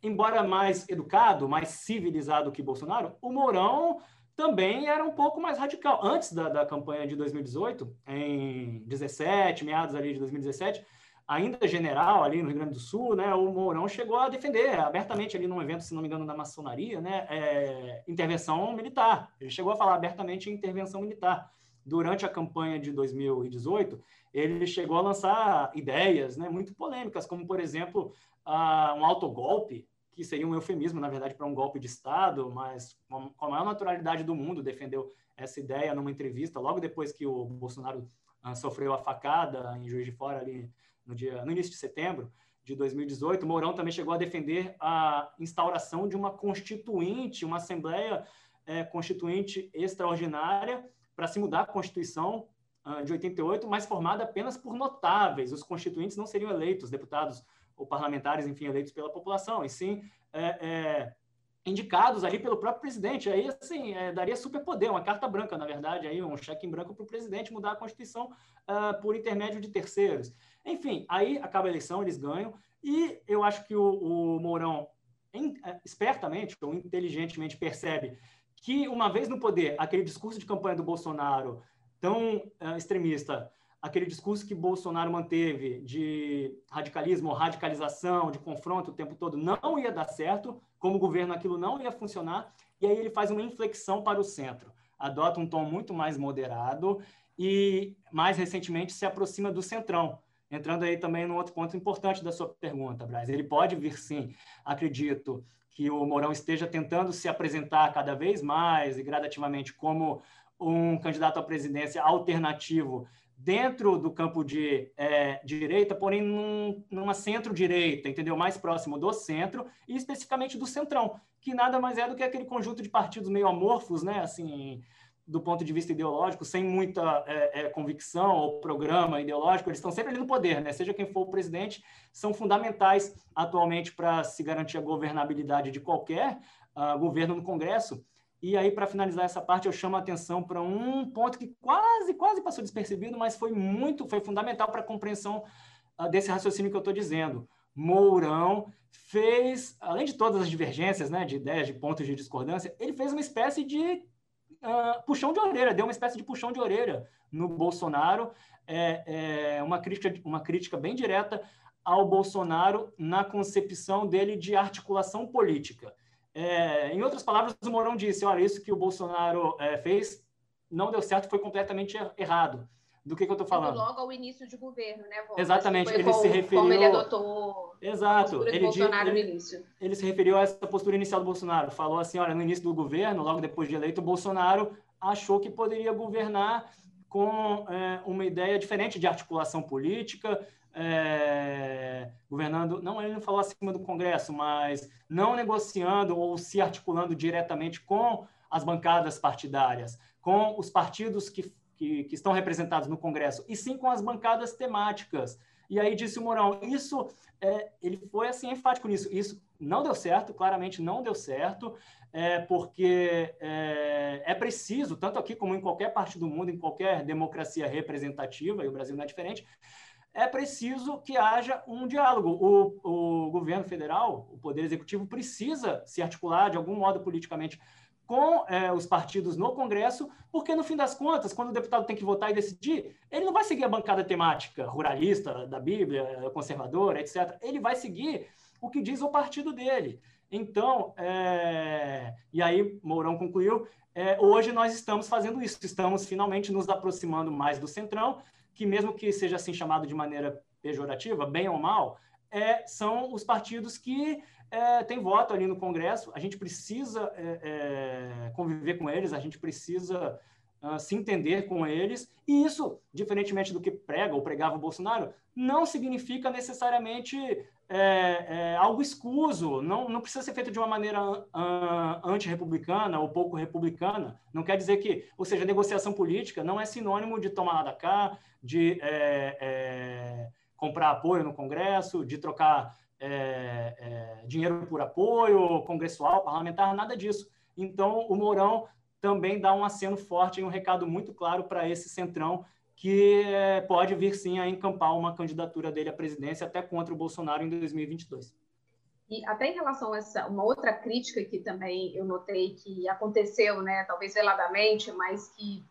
embora mais educado, mais civilizado que Bolsonaro, o Mourão também era um pouco mais radical. Antes da, da campanha de 2018, em 17, meados ali de 2017, ainda general ali no Rio Grande do Sul, né, o Mourão chegou a defender abertamente ali num evento, se não me engano, da maçonaria, né, é, intervenção militar. Ele chegou a falar abertamente em intervenção militar. Durante a campanha de 2018, ele chegou a lançar ideias né, muito polêmicas, como, por exemplo, um autogolpe, que seria um eufemismo, na verdade, para um golpe de Estado, mas com a maior naturalidade do mundo defendeu essa ideia numa entrevista, logo depois que o Bolsonaro uh, sofreu a facada em Juiz de Fora, ali no, dia, no início de setembro de 2018, Mourão também chegou a defender a instauração de uma constituinte, uma Assembleia é, Constituinte extraordinária para se mudar a Constituição uh, de 88, mas formada apenas por notáveis. Os constituintes não seriam eleitos, deputados ou parlamentares, enfim, eleitos pela população, e sim é, é, indicados ali pelo próprio presidente. Aí, assim, é, daria superpoder, uma carta branca, na verdade, aí um cheque em branco para o presidente mudar a Constituição uh, por intermédio de terceiros. Enfim, aí acaba a eleição, eles ganham, e eu acho que o, o Mourão, em, é, espertamente ou inteligentemente, percebe que, uma vez no poder, aquele discurso de campanha do Bolsonaro tão uh, extremista, aquele discurso que Bolsonaro manteve de radicalismo radicalização, de confronto o tempo todo, não ia dar certo, como governo aquilo não ia funcionar, e aí ele faz uma inflexão para o centro, adota um tom muito mais moderado e, mais recentemente, se aproxima do centrão, entrando aí também num outro ponto importante da sua pergunta, Braz. Ele pode vir, sim, acredito, que o Mourão esteja tentando se apresentar cada vez mais e gradativamente como um candidato à presidência alternativo dentro do campo de é, direita, porém num, numa centro-direita, entendeu? Mais próximo do centro e especificamente do centrão, que nada mais é do que aquele conjunto de partidos meio amorfos, né? Assim, do ponto de vista ideológico, sem muita é, é, convicção ou programa ideológico, eles estão sempre ali no poder, né? Seja quem for o presidente, são fundamentais atualmente para se garantir a governabilidade de qualquer uh, governo no Congresso. E aí, para finalizar essa parte, eu chamo a atenção para um ponto que quase, quase passou despercebido, mas foi muito, foi fundamental para a compreensão uh, desse raciocínio que eu estou dizendo. Mourão fez, além de todas as divergências, né, de ideias, de pontos de discordância, ele fez uma espécie de uh, puxão de orelha, deu uma espécie de puxão de orelha no Bolsonaro, é, é uma, crítica, uma crítica bem direta ao Bolsonaro na concepção dele de articulação política. É, em outras palavras, o Mourão disse: olha, isso que o Bolsonaro é, fez não deu certo, foi completamente er-, errado. Do que, que eu estou falando? Logo ao início de governo, né, Vô? Exatamente. Ele se referiu. Como ele adotou. Exato. Ele, Bolsonaro ele, no início. ele se referiu a essa postura inicial do Bolsonaro. Falou assim: olha, no início do governo, logo depois de eleito, o Bolsonaro achou que poderia governar com é, uma ideia diferente de articulação política, é, governando, não, ele não falou acima do Congresso, mas não negociando ou se articulando diretamente com as bancadas partidárias, com os partidos que, que, que estão representados no Congresso, e sim com as bancadas temáticas. E aí disse o Mourão, isso, é, ele foi assim enfático nisso, isso não deu certo, claramente não deu certo, é, porque é, é, preciso, tanto aqui como em qualquer parte do mundo, em qualquer democracia representativa, e o Brasil não é diferente, é preciso que haja um diálogo. O, o governo federal, o Poder Executivo, precisa se articular de algum modo politicamente com é, os partidos no Congresso, porque no fim das contas, quando o deputado tem que votar e decidir, ele não vai seguir a bancada temática ruralista da Bíblia, conservadora, etc. Ele vai seguir o que diz o partido dele. Então, é... e aí Mourão concluiu, é, hoje nós estamos fazendo isso, estamos finalmente nos aproximando mais do centrão, que mesmo que seja assim chamado de maneira pejorativa, bem ou mal, é, são os partidos que é, têm voto ali no Congresso. A gente precisa é, é conviver com eles, a gente precisa uh, se entender com eles. E isso, diferentemente do que prega ou pregava o Bolsonaro, não significa necessariamente é, é, algo escuso, não, não precisa ser feito de uma maneira uh, anti-republicana ou pouco republicana. Não quer dizer que, ou seja, negociação política não é sinônimo de tomar lá da cá, de é, comprar apoio no Congresso, de trocar é, é, dinheiro por apoio congressual, parlamentar, nada disso. Então, o Mourão também dá um aceno forte e um recado muito claro para esse centrão que é, pode vir sim a encampar uma candidatura dele à presidência até contra o Bolsonaro em 2022. E até em relação a essa, uma outra crítica que também eu notei que aconteceu, né, talvez veladamente, mas que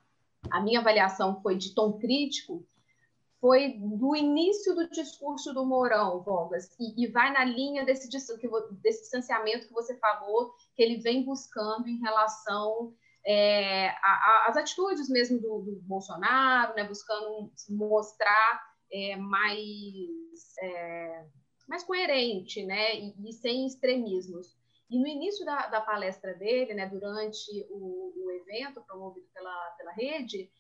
a minha avaliação foi de tom crítico, foi do início do discurso do Mourão, Vogas, e, e vai na linha desse, desse distanciamento que você falou, que ele vem buscando em relação é, as atitudes mesmo do, do Bolsonaro, né, buscando mostrar é, mais, é, mais coerente né, e, e, sem extremismos. E no início da, da palestra dele, né, durante o, o, evento promovido pela, pela rede,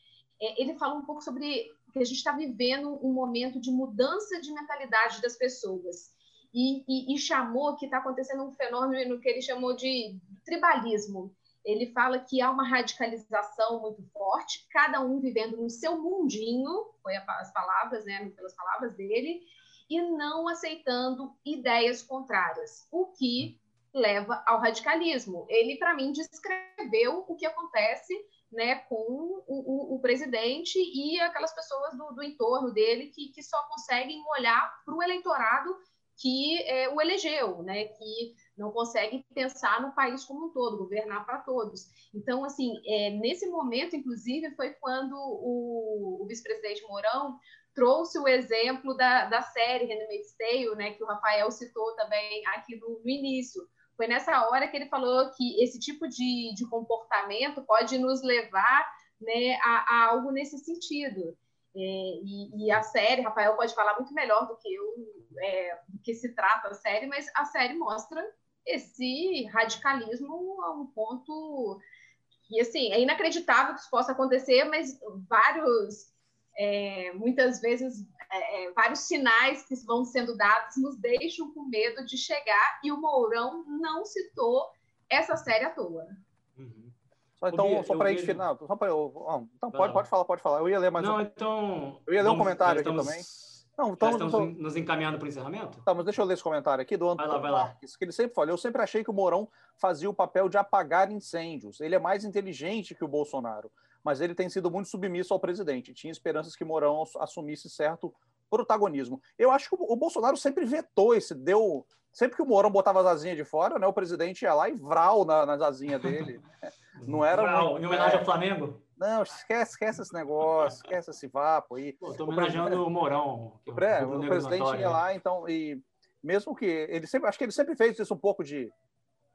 é, ele fala um pouco sobre que a gente está vivendo um momento de mudança de mentalidade das pessoas. E, e, e chamou que está acontecendo um fenômeno que ele chamou de tribalismo, ele fala que há uma radicalização muito forte, cada um vivendo no seu mundinho, foi as palavras, né, pelas palavras dele, e não aceitando ideias contrárias, o que leva ao radicalismo. Ele, para mim, descreveu o que acontece né, com o, o, o presidente e aquelas pessoas do, do entorno dele que, que só conseguem olhar para o eleitorado que é, o elegeu, né, que não consegue pensar no país como um todo, governar para todos. Então, assim, é, nesse momento, inclusive, foi quando o, o vice-presidente Mourão trouxe o exemplo da, da série Handmaid's Tale, né, que o Rafael citou também aqui no, no início. Foi nessa hora que ele falou que esse tipo de, de comportamento pode nos levar né, a, a algo nesse sentido. É, e, e, a série, Rafael pode falar muito melhor do que eu, é, do que se trata a série, mas a série mostra esse radicalismo a um ponto que, assim, é inacreditável que isso possa acontecer, mas vários é, muitas vezes é, é, vários sinais que vão sendo dados nos deixam com medo de chegar e o Mourão não citou essa série à toa. Uhum. Só, então, Bia, só para ir final, só para eu, então pode, pode falar, pode falar. Eu ia ler mais Não, um... então. Eu ia ler um comentário aqui também. Não, então, estamos tô... nos encaminhando para o encerramento? Tá, mas deixa eu ler esse comentário aqui do Antônio vai lá, vai Marques, que ele sempre falou. Eu sempre achei que o Mourão fazia o papel de apagar incêndios. Ele é mais inteligente que o Bolsonaro, mas ele tem sido muito submisso ao presidente. Tinha esperanças que Mourão assumisse certo protagonismo. Eu acho que o Bolsonaro sempre vetou esse, deu. Sempre que o Mourão botava as asinhas de fora, né, o presidente ia lá e vral na, nas asinhas dele. Não era. Vral, em homenagem ao Flamengo? Não, esquece, esquece esse negócio, esquece esse vapo aí. Estou homenageando o Mourão. O, é, o, o presidente ia lá, então, e mesmo que ele sempre, acho que ele sempre fez isso um pouco de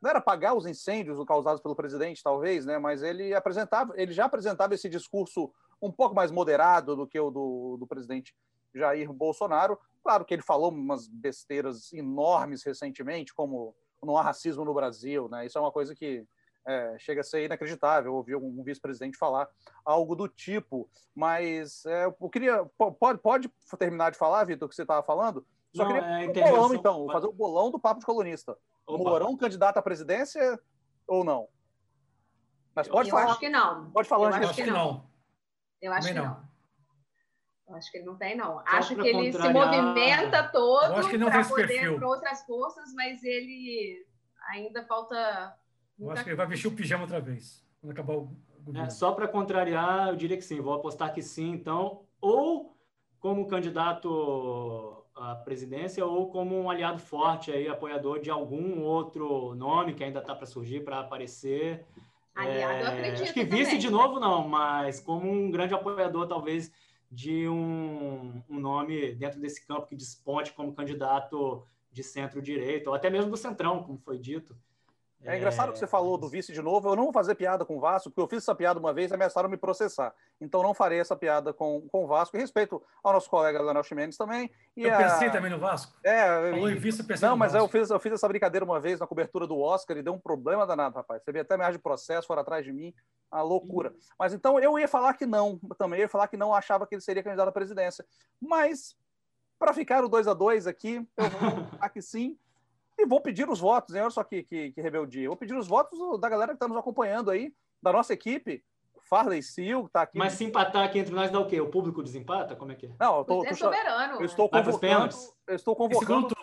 não era apagar os incêndios causados pelo presidente, talvez, né? Mas ele apresentava, ele já apresentava esse discurso um pouco mais moderado do que o do, do presidente Jair Bolsonaro. Claro que ele falou umas besteiras enormes recentemente, como não há racismo no Brasil, né? Isso é uma coisa que é, chega a ser inacreditável ouvir um vice-presidente falar algo do tipo. Mas é, eu queria. Pode, pode terminar de falar, Vitor, o que você estava falando? Só Não, queria é, o bolão, então, fazer o bolão do Papo de Colunista. Opa. Mourão candidato à presidência ou não? Mas pode eu falar. Eu acho que não. Pode falar. Eu acho que não. Eu acho que não. Eu acho que ele não tem, não. Só acho que ele se movimenta todo para poder para outras forças, mas ele ainda falta eu acho que ele vai vestir o pijama outra vez, quando acabar o É, só para contrariar, eu diria que sim. Vou apostar que sim, então. Ou como candidato à presidência, ou como um aliado forte aí, apoiador de algum outro nome que ainda está para surgir, para aparecer. Aliado, é, eu acredito. Acho que vice também. de novo, não, mas como um grande apoiador, talvez, de um, um nome dentro desse campo que desponte como candidato de centro-direita, ou até mesmo do centrão, como foi dito. É engraçado que você falou do vice de novo. Eu não vou fazer piada com o Vasco, porque eu fiz essa piada uma vez e ameaçaram me processar. Então não farei essa piada com, com o Vasco. E respeito ao nosso colega Leonel Chimenez também. Eu a... pensei também no Vasco. É, falou em vice, eu pensei Não, mas eu fiz, eu fiz essa brincadeira uma vez na cobertura do Oscar e deu um problema danado, rapaz. Você vê até ameaça de processo, fora atrás de mim. A loucura. Mas então eu ia falar que não, também. Eu ia falar que não achava que ele seria candidato à presidência. Mas, para ficar o 2 a 2 aqui, eu vou falar que sim. E vou pedir os votos, hein? Olha só que, que, que rebeldia. Vou pedir os votos da galera que está nos acompanhando aí, da nossa equipe. Farley Sil, que está aqui. Mas se empatar aqui entre nós dá o quê? O público desempata? Como é que é? Não, eu tô, é soberano. Eu estou convocando, eu estou convocando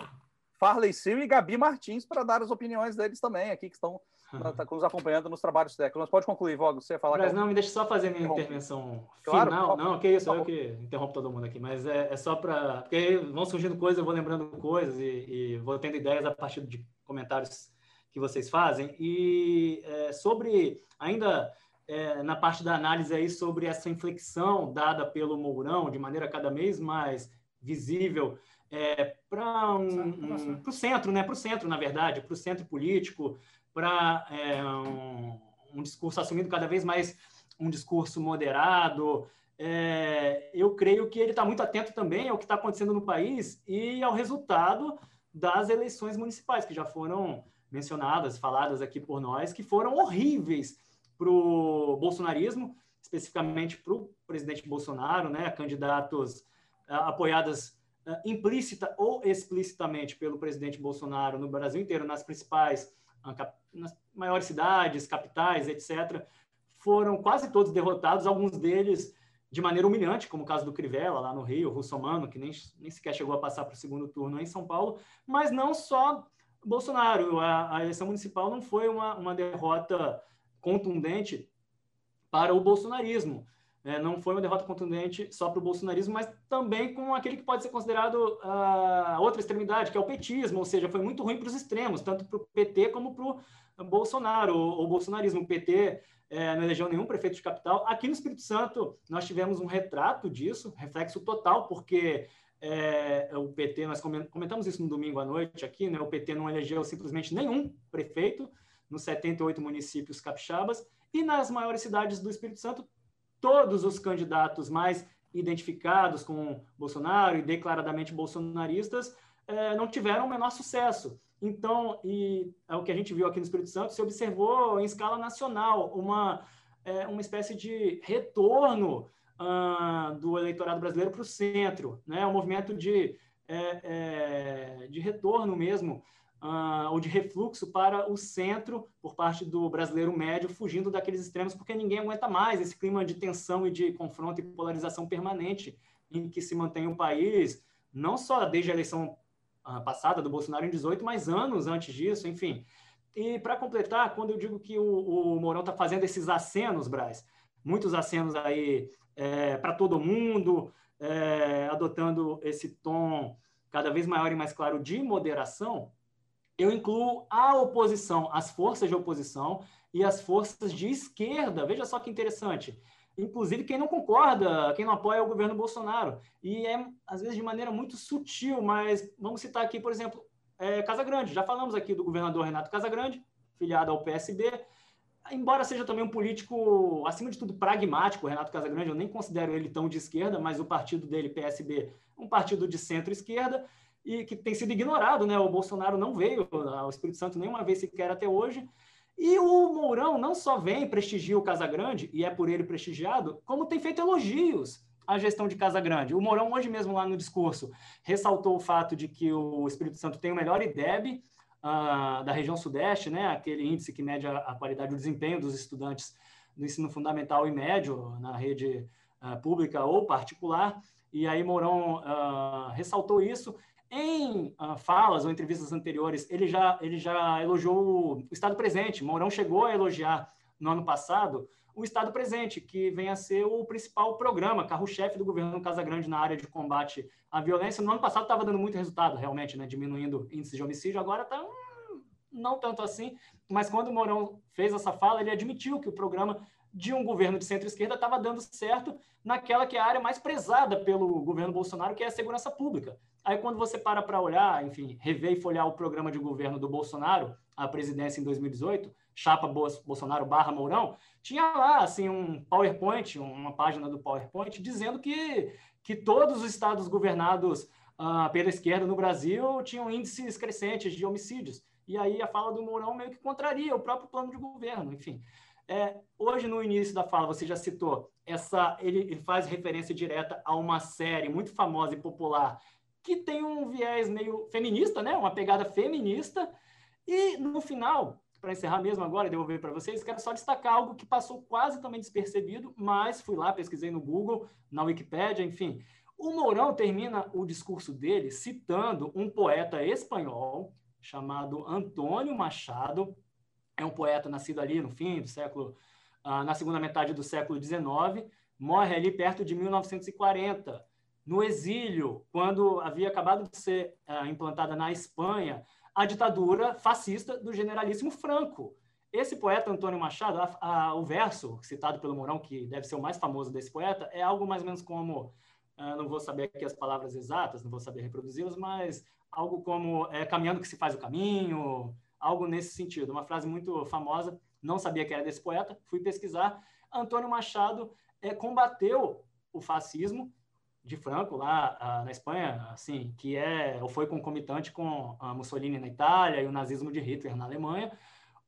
Farley Sil e Gabi Martins para dar as opiniões deles também aqui, que estão tá nos acompanhando nos trabalhos técnicos. Mas pode concluir, Vogo, você falar. Mas não, me deixa só fazer minha intervenção claro, final. Não, que isso, eu que interrompo todo mundo aqui, mas é, é só para. Porque vão surgindo coisas, eu vou lembrando coisas e, e, vou tendo ideias a partir de comentários que vocês fazem. E é, sobre, ainda é, na parte da análise aí, sobre essa inflexão dada pelo Mourão, de maneira cada vez mais visível. É, para um, um, o centro, né? Para o centro, na verdade, para o centro político, para é, um, um, discurso assumindo cada vez mais um discurso moderado. É, eu creio que ele está muito atento também ao que está acontecendo no país e ao resultado das eleições municipais, que já foram mencionadas, faladas aqui por nós, que foram horríveis para o bolsonarismo, especificamente para o presidente Bolsonaro, né, candidatos uh, apoiadas uh, implícita ou explicitamente pelo presidente Bolsonaro no Brasil inteiro, nas principais nas maiores cidades, capitais, etc., foram quase todos derrotados, alguns deles de maneira humilhante, como o caso do Crivella, lá no Rio, o Russomano, que nem, nem sequer chegou a passar para o segundo turno em São Paulo, mas não só Bolsonaro. A, a eleição municipal não foi uma, uma derrota contundente para o bolsonarismo. É, não foi uma derrota contundente só para o bolsonarismo, mas também com aquele que pode ser considerado a outra extremidade, que é o petismo, ou seja, foi muito ruim para os extremos, tanto para o PT como para o Bolsonaro, o, o bolsonarismo. O PT é, não elegeu nenhum prefeito de capital. Aqui no Espírito Santo, nós tivemos um retrato disso, reflexo total, porque é, o PT, nós comentamos isso no domingo à noite aqui, né? o PT não elegeu simplesmente nenhum prefeito nos 78 municípios capixabas, e nas maiores cidades do Espírito Santo todos os candidatos mais identificados com Bolsonaro e declaradamente bolsonaristas eh, não tiveram o menor sucesso. Então, e é o que a gente viu aqui no Espírito Santo, se observou em escala nacional uma, é, uma espécie de retorno uh, do eleitorado brasileiro para o centro, né? um movimento de, é, é, de retorno mesmo, uh, ou de refluxo para o centro por parte do brasileiro médio, fugindo daqueles extremos, porque ninguém aguenta mais esse clima de tensão e de confronto e polarização permanente em que se mantém o país, não só desde a eleição uh, passada do Bolsonaro em 18, mas anos antes disso, enfim. E para completar, quando eu digo que o, o Mourão está fazendo esses acenos, Braz, muitos acenos aí é, para todo mundo, é, adotando esse tom cada vez maior e mais claro de moderação, eu incluo a oposição, as forças de oposição e as forças de esquerda. Veja só que interessante. Inclusive quem não concorda, quem não apoia o governo Bolsonaro. E é, às vezes, de maneira muito sutil, mas vamos citar aqui, por exemplo, é, Casagrande. Já falamos aqui do governador Renato Casagrande, filiado ao PSB. Embora seja também um político, acima de tudo, pragmático, Renato Casagrande, eu nem considero ele tão de esquerda, mas o partido dele, PSB, um partido de centro-esquerda e que tem sido ignorado, né? O Bolsonaro não veio ao Espírito Santo nenhuma vez sequer até hoje. E o Mourão não só vem prestigia o Casagrande, e é por ele prestigiado, como tem feito elogios à gestão de Casagrande. O Mourão, hoje mesmo, lá no discurso, ressaltou o fato de que o Espírito Santo tem o melhor IDEB uh, da região Sudeste, né? aquele índice que mede a, a qualidade do desempenho dos estudantes do ensino fundamental e médio na rede uh, pública ou particular. E aí Mourão uh, ressaltou isso em uh, falas ou entrevistas anteriores, ele já, ele já elogiou o Estado presente. Mourão chegou a elogiar no ano passado o Estado presente, que vem a ser o principal programa, carro-chefe do governo Casa Grande na área de combate à violência. No ano passado estava dando muito resultado, realmente, né? diminuindo índice de homicídio. Agora está não tanto assim, mas quando o Mourão fez essa fala, ele admitiu que o programa de um governo de centro-esquerda estava dando certo naquela que é a área mais prezada pelo governo Bolsonaro, que é a segurança pública. Aí, quando você para para olhar, enfim, rever e folhear o programa de governo do Bolsonaro, a presidência em 2018, chapa Bolsonaro barra Mourão, tinha lá, assim, um PowerPoint, uma página do PowerPoint, dizendo que, que todos os estados governados uh, pela esquerda no Brasil tinham índices crescentes de homicídios. E aí a fala do Mourão meio que contraria o próprio plano de governo, enfim. É, hoje, no início da fala, você já citou, essa, ele, ele faz referência direta a uma série muito famosa e popular que tem um viés meio feminista, né? uma pegada feminista. E, no final, para encerrar mesmo agora e devolver para vocês, quero só destacar algo que passou quase também despercebido, mas fui lá, pesquisei no Google, na Wikipédia, enfim. O Mourão termina o discurso dele citando um poeta espanhol chamado Antônio Machado, é um poeta nascido ali no fim do século, uh, na segunda metade do século XIX, morre ali perto de 1940, no exílio, quando havia acabado de ser uh, implantada na Espanha a ditadura fascista do generalíssimo Franco. Esse poeta, Antônio Machado, a, a, o verso citado pelo Mourão, que deve ser o mais famoso desse poeta, é algo mais ou menos como, uh, não vou saber aqui as palavras exatas, não vou saber reproduzi-las, mas algo como é, caminhando que se faz o caminho, algo nesse sentido. Uma frase muito famosa, não sabia que era desse poeta, fui pesquisar. Antônio Machado é, combateu o fascismo de Franco lá uh, na Espanha, assim, que é ou foi concomitante com a Mussolini na Itália e o nazismo de Hitler na Alemanha.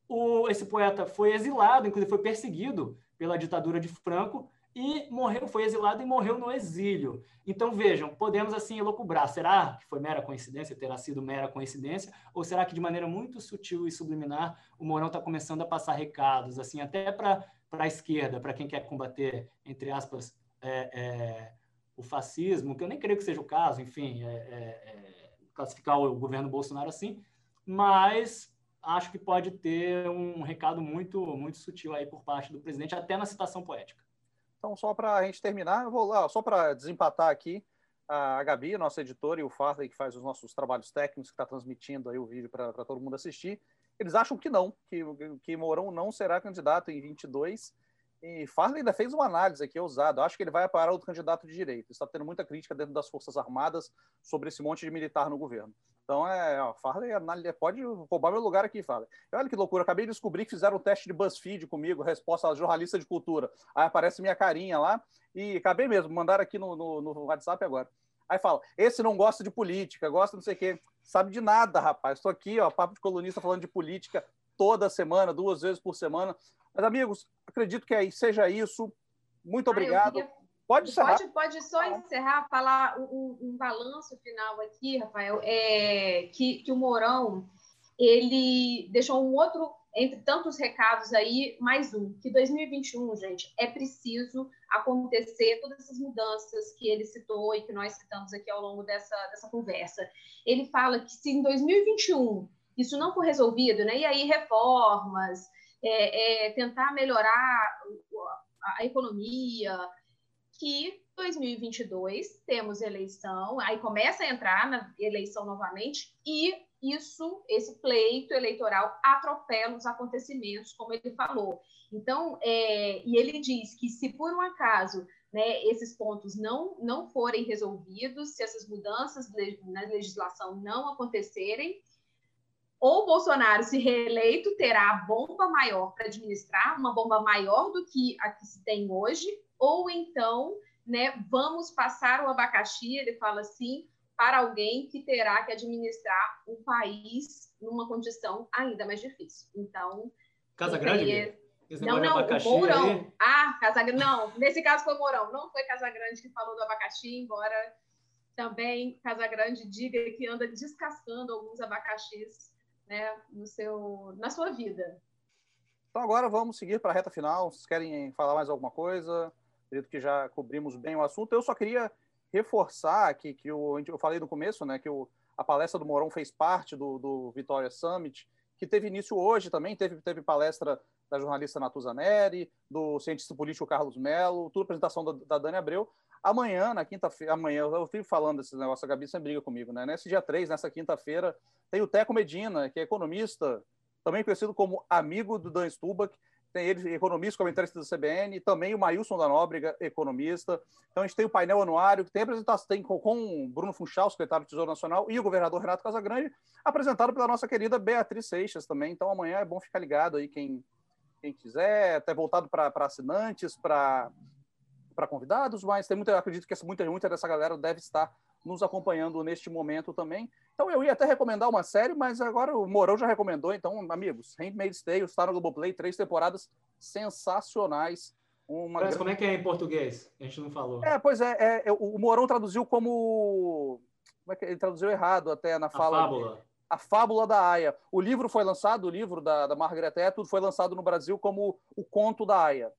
O, esse poeta foi exilado, inclusive foi perseguido pela ditadura de Franco e morreu, foi exilado e morreu no exílio. Então vejam, podemos assim elocubrar, será que foi mera coincidência, terá sido mera coincidência, ou será que de maneira muito sutil e subliminar o Mourão está começando a passar recados, assim, até para a esquerda, para quem quer combater, entre aspas, é, é, o fascismo, que eu nem creio que seja o caso, enfim, é, é, é classificar o governo Bolsonaro assim, mas acho que pode ter um recado muito, muito sutil aí por parte do presidente, até na citação poética. Então, só para a gente terminar, vou lá, só para desempatar aqui, a Gabi, nossa editora, e o Farley, que faz os nossos trabalhos técnicos, que está transmitindo aí o vídeo para todo mundo assistir, eles acham que não, que, que Mourão não será candidato em 22. E Farley ainda fez uma análise aqui ousada. Acho que ele vai parar outro candidato de direita. Está tendo muita crítica dentro das Forças Armadas sobre esse monte de militar no governo. Então, é, ó, Farley pode roubar meu lugar aqui, Farley. Olha que loucura, acabei de descobrir que fizeram um teste de BuzzFeed comigo, resposta a jornalista de cultura. Aí aparece minha carinha lá, e acabei mesmo, mandaram aqui no, no, no WhatsApp agora. Aí fala, esse não gosta de política, gosta não sei o quê. Sabe de nada, rapaz. Estou aqui, ó, papo de colunista falando de política toda semana, duas vezes por semana. Mas, amigos, acredito que aí seja isso. Muito obrigado. Ah, eu, queria, Pode encerrar. Pode, pode só encerrar, falar um, um balanço final aqui, Rafael, é, que, que o Mourão ele deixou um outro, entre tantos recados aí, mais um, que 2021, gente, é preciso acontecer todas essas mudanças que ele citou e que nós citamos aqui ao longo dessa, dessa conversa. Ele fala que se em 2021 isso não for resolvido, né, e aí reformas, é, é, tentar melhorar a economia, que 2022 temos eleição, aí começa a entrar na eleição novamente e isso, esse pleito eleitoral atropela os acontecimentos, como ele falou. Então, é, e ele diz que se por um acaso né, esses pontos não, não forem resolvidos, se essas mudanças na legislação não acontecerem, ou Bolsonaro, se reeleito, terá a bomba maior para administrar, uma bomba maior do que a que se tem hoje, ou então, né, vamos passar o abacaxi, ele fala assim, para alguém que terá que administrar o país numa condição ainda mais difícil. Então, Casa Grande? É... Não, não, o Mourão. Aí... Ah, Casa Grande. Não, nesse caso foi Mourão. Não foi Casa Grande que falou do abacaxi, embora também Casa Grande diga que anda descascando alguns abacaxis né, no seu, na sua vida. Então agora vamos seguir para a reta final. Vocês querem falar mais alguma coisa? Acredito que já cobrimos bem o assunto. Eu só queria reforçar que, que o, eu falei no começo, né, que o, a palestra do Mourão fez parte do, do Vitória Summit, que teve início hoje também, teve, teve palestra da jornalista Natuza Neri, do cientista político Carlos Melo, tudo apresentação da, da Dani Abreu. Amanhã, na quinta-feira, amanhã, eu fico falando desse negócio, a Gabi sempre briga comigo, né? Nesse dia 3, nessa quinta-feira, tem o Teco Medina, que é economista, também conhecido como amigo do Dan Stubach, tem ele, economista, comentarista do CBN, também o Mailson da Nóbrega, economista. Então a gente tem o painel anuário, que tem apresentação tem com, com Bruno Funchal, secretário do Tesouro Nacional, e o governador Renato Casagrande, apresentado pela nossa querida Beatriz Seixas também. Então amanhã é bom ficar ligado aí, quem, quem quiser, até voltado para assinantes, para convidados, mas tem muita, acredito que muita, muita dessa galera deve estar nos acompanhando neste momento também. Então eu ia até recomendar uma série, mas agora o Morão já recomendou. Então, amigos, Handmaid's Tale está no Globoplay, três temporadas sensacionais. Uma mas como é que é em português? A gente não falou. É, pois é, é, é o Morão traduziu como... Como é que ele traduziu errado até na fala? A fábula. A Fábula da Aya. O livro foi lançado, o livro da, da Margaret Atwood foi lançado no Brasil como O Conto da Aya.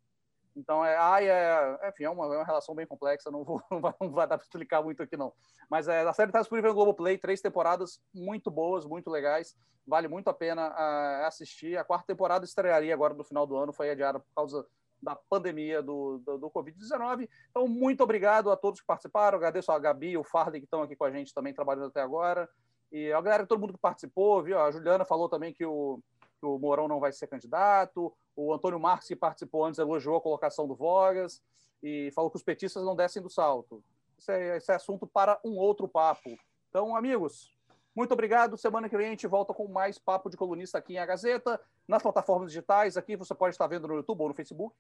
Então, é, ai, é, enfim, é uma, é uma relação bem complexa, não, vou, não, vai, não vai dar para explicar muito aqui, não. Mas é, a série está disponível no Globoplay, três temporadas muito boas, muito legais, vale muito a pena uh, assistir. A quarta temporada estrearia agora no final do ano, foi adiada por causa da pandemia do, do, do Covid-19. Então, muito obrigado a todos que participaram, agradeço a Gabi e o Farley que estão aqui com a gente também trabalhando até agora. E a galera, todo mundo que participou, viu? A Juliana falou também que o, que o Mourão não vai ser candidato. O Antônio Marques, que participou antes, elogiou a colocação do Vogas e falou que os petistas não descem do salto. É, isso é assunto para um outro papo. Então, amigos, muito obrigado. Semana que vem a gente volta com mais papo de colunista aqui em A Gazeta, nas plataformas digitais. Aqui você pode estar vendo no YouTube ou no Facebook,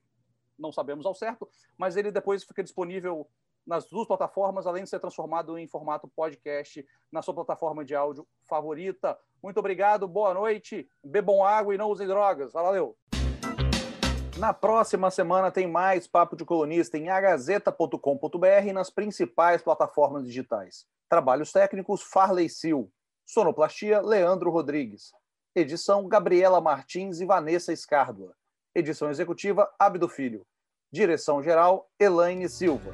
não sabemos ao certo, mas ele depois fica disponível nas duas plataformas, além de ser transformado em formato podcast na sua plataforma de áudio favorita. Muito obrigado, boa noite, bebam água e não usem drogas. Valeu! Na próxima semana tem mais Papo de Colunista em agazeta.com.br e nas principais plataformas digitais. Trabalhos técnicos Farley Sil. Sonoplastia Leandro Rodrigues. Edição Gabriela Martins e Vanessa Escárdua. Edição executiva Abdo Filho. Direção geral Elaine Silva.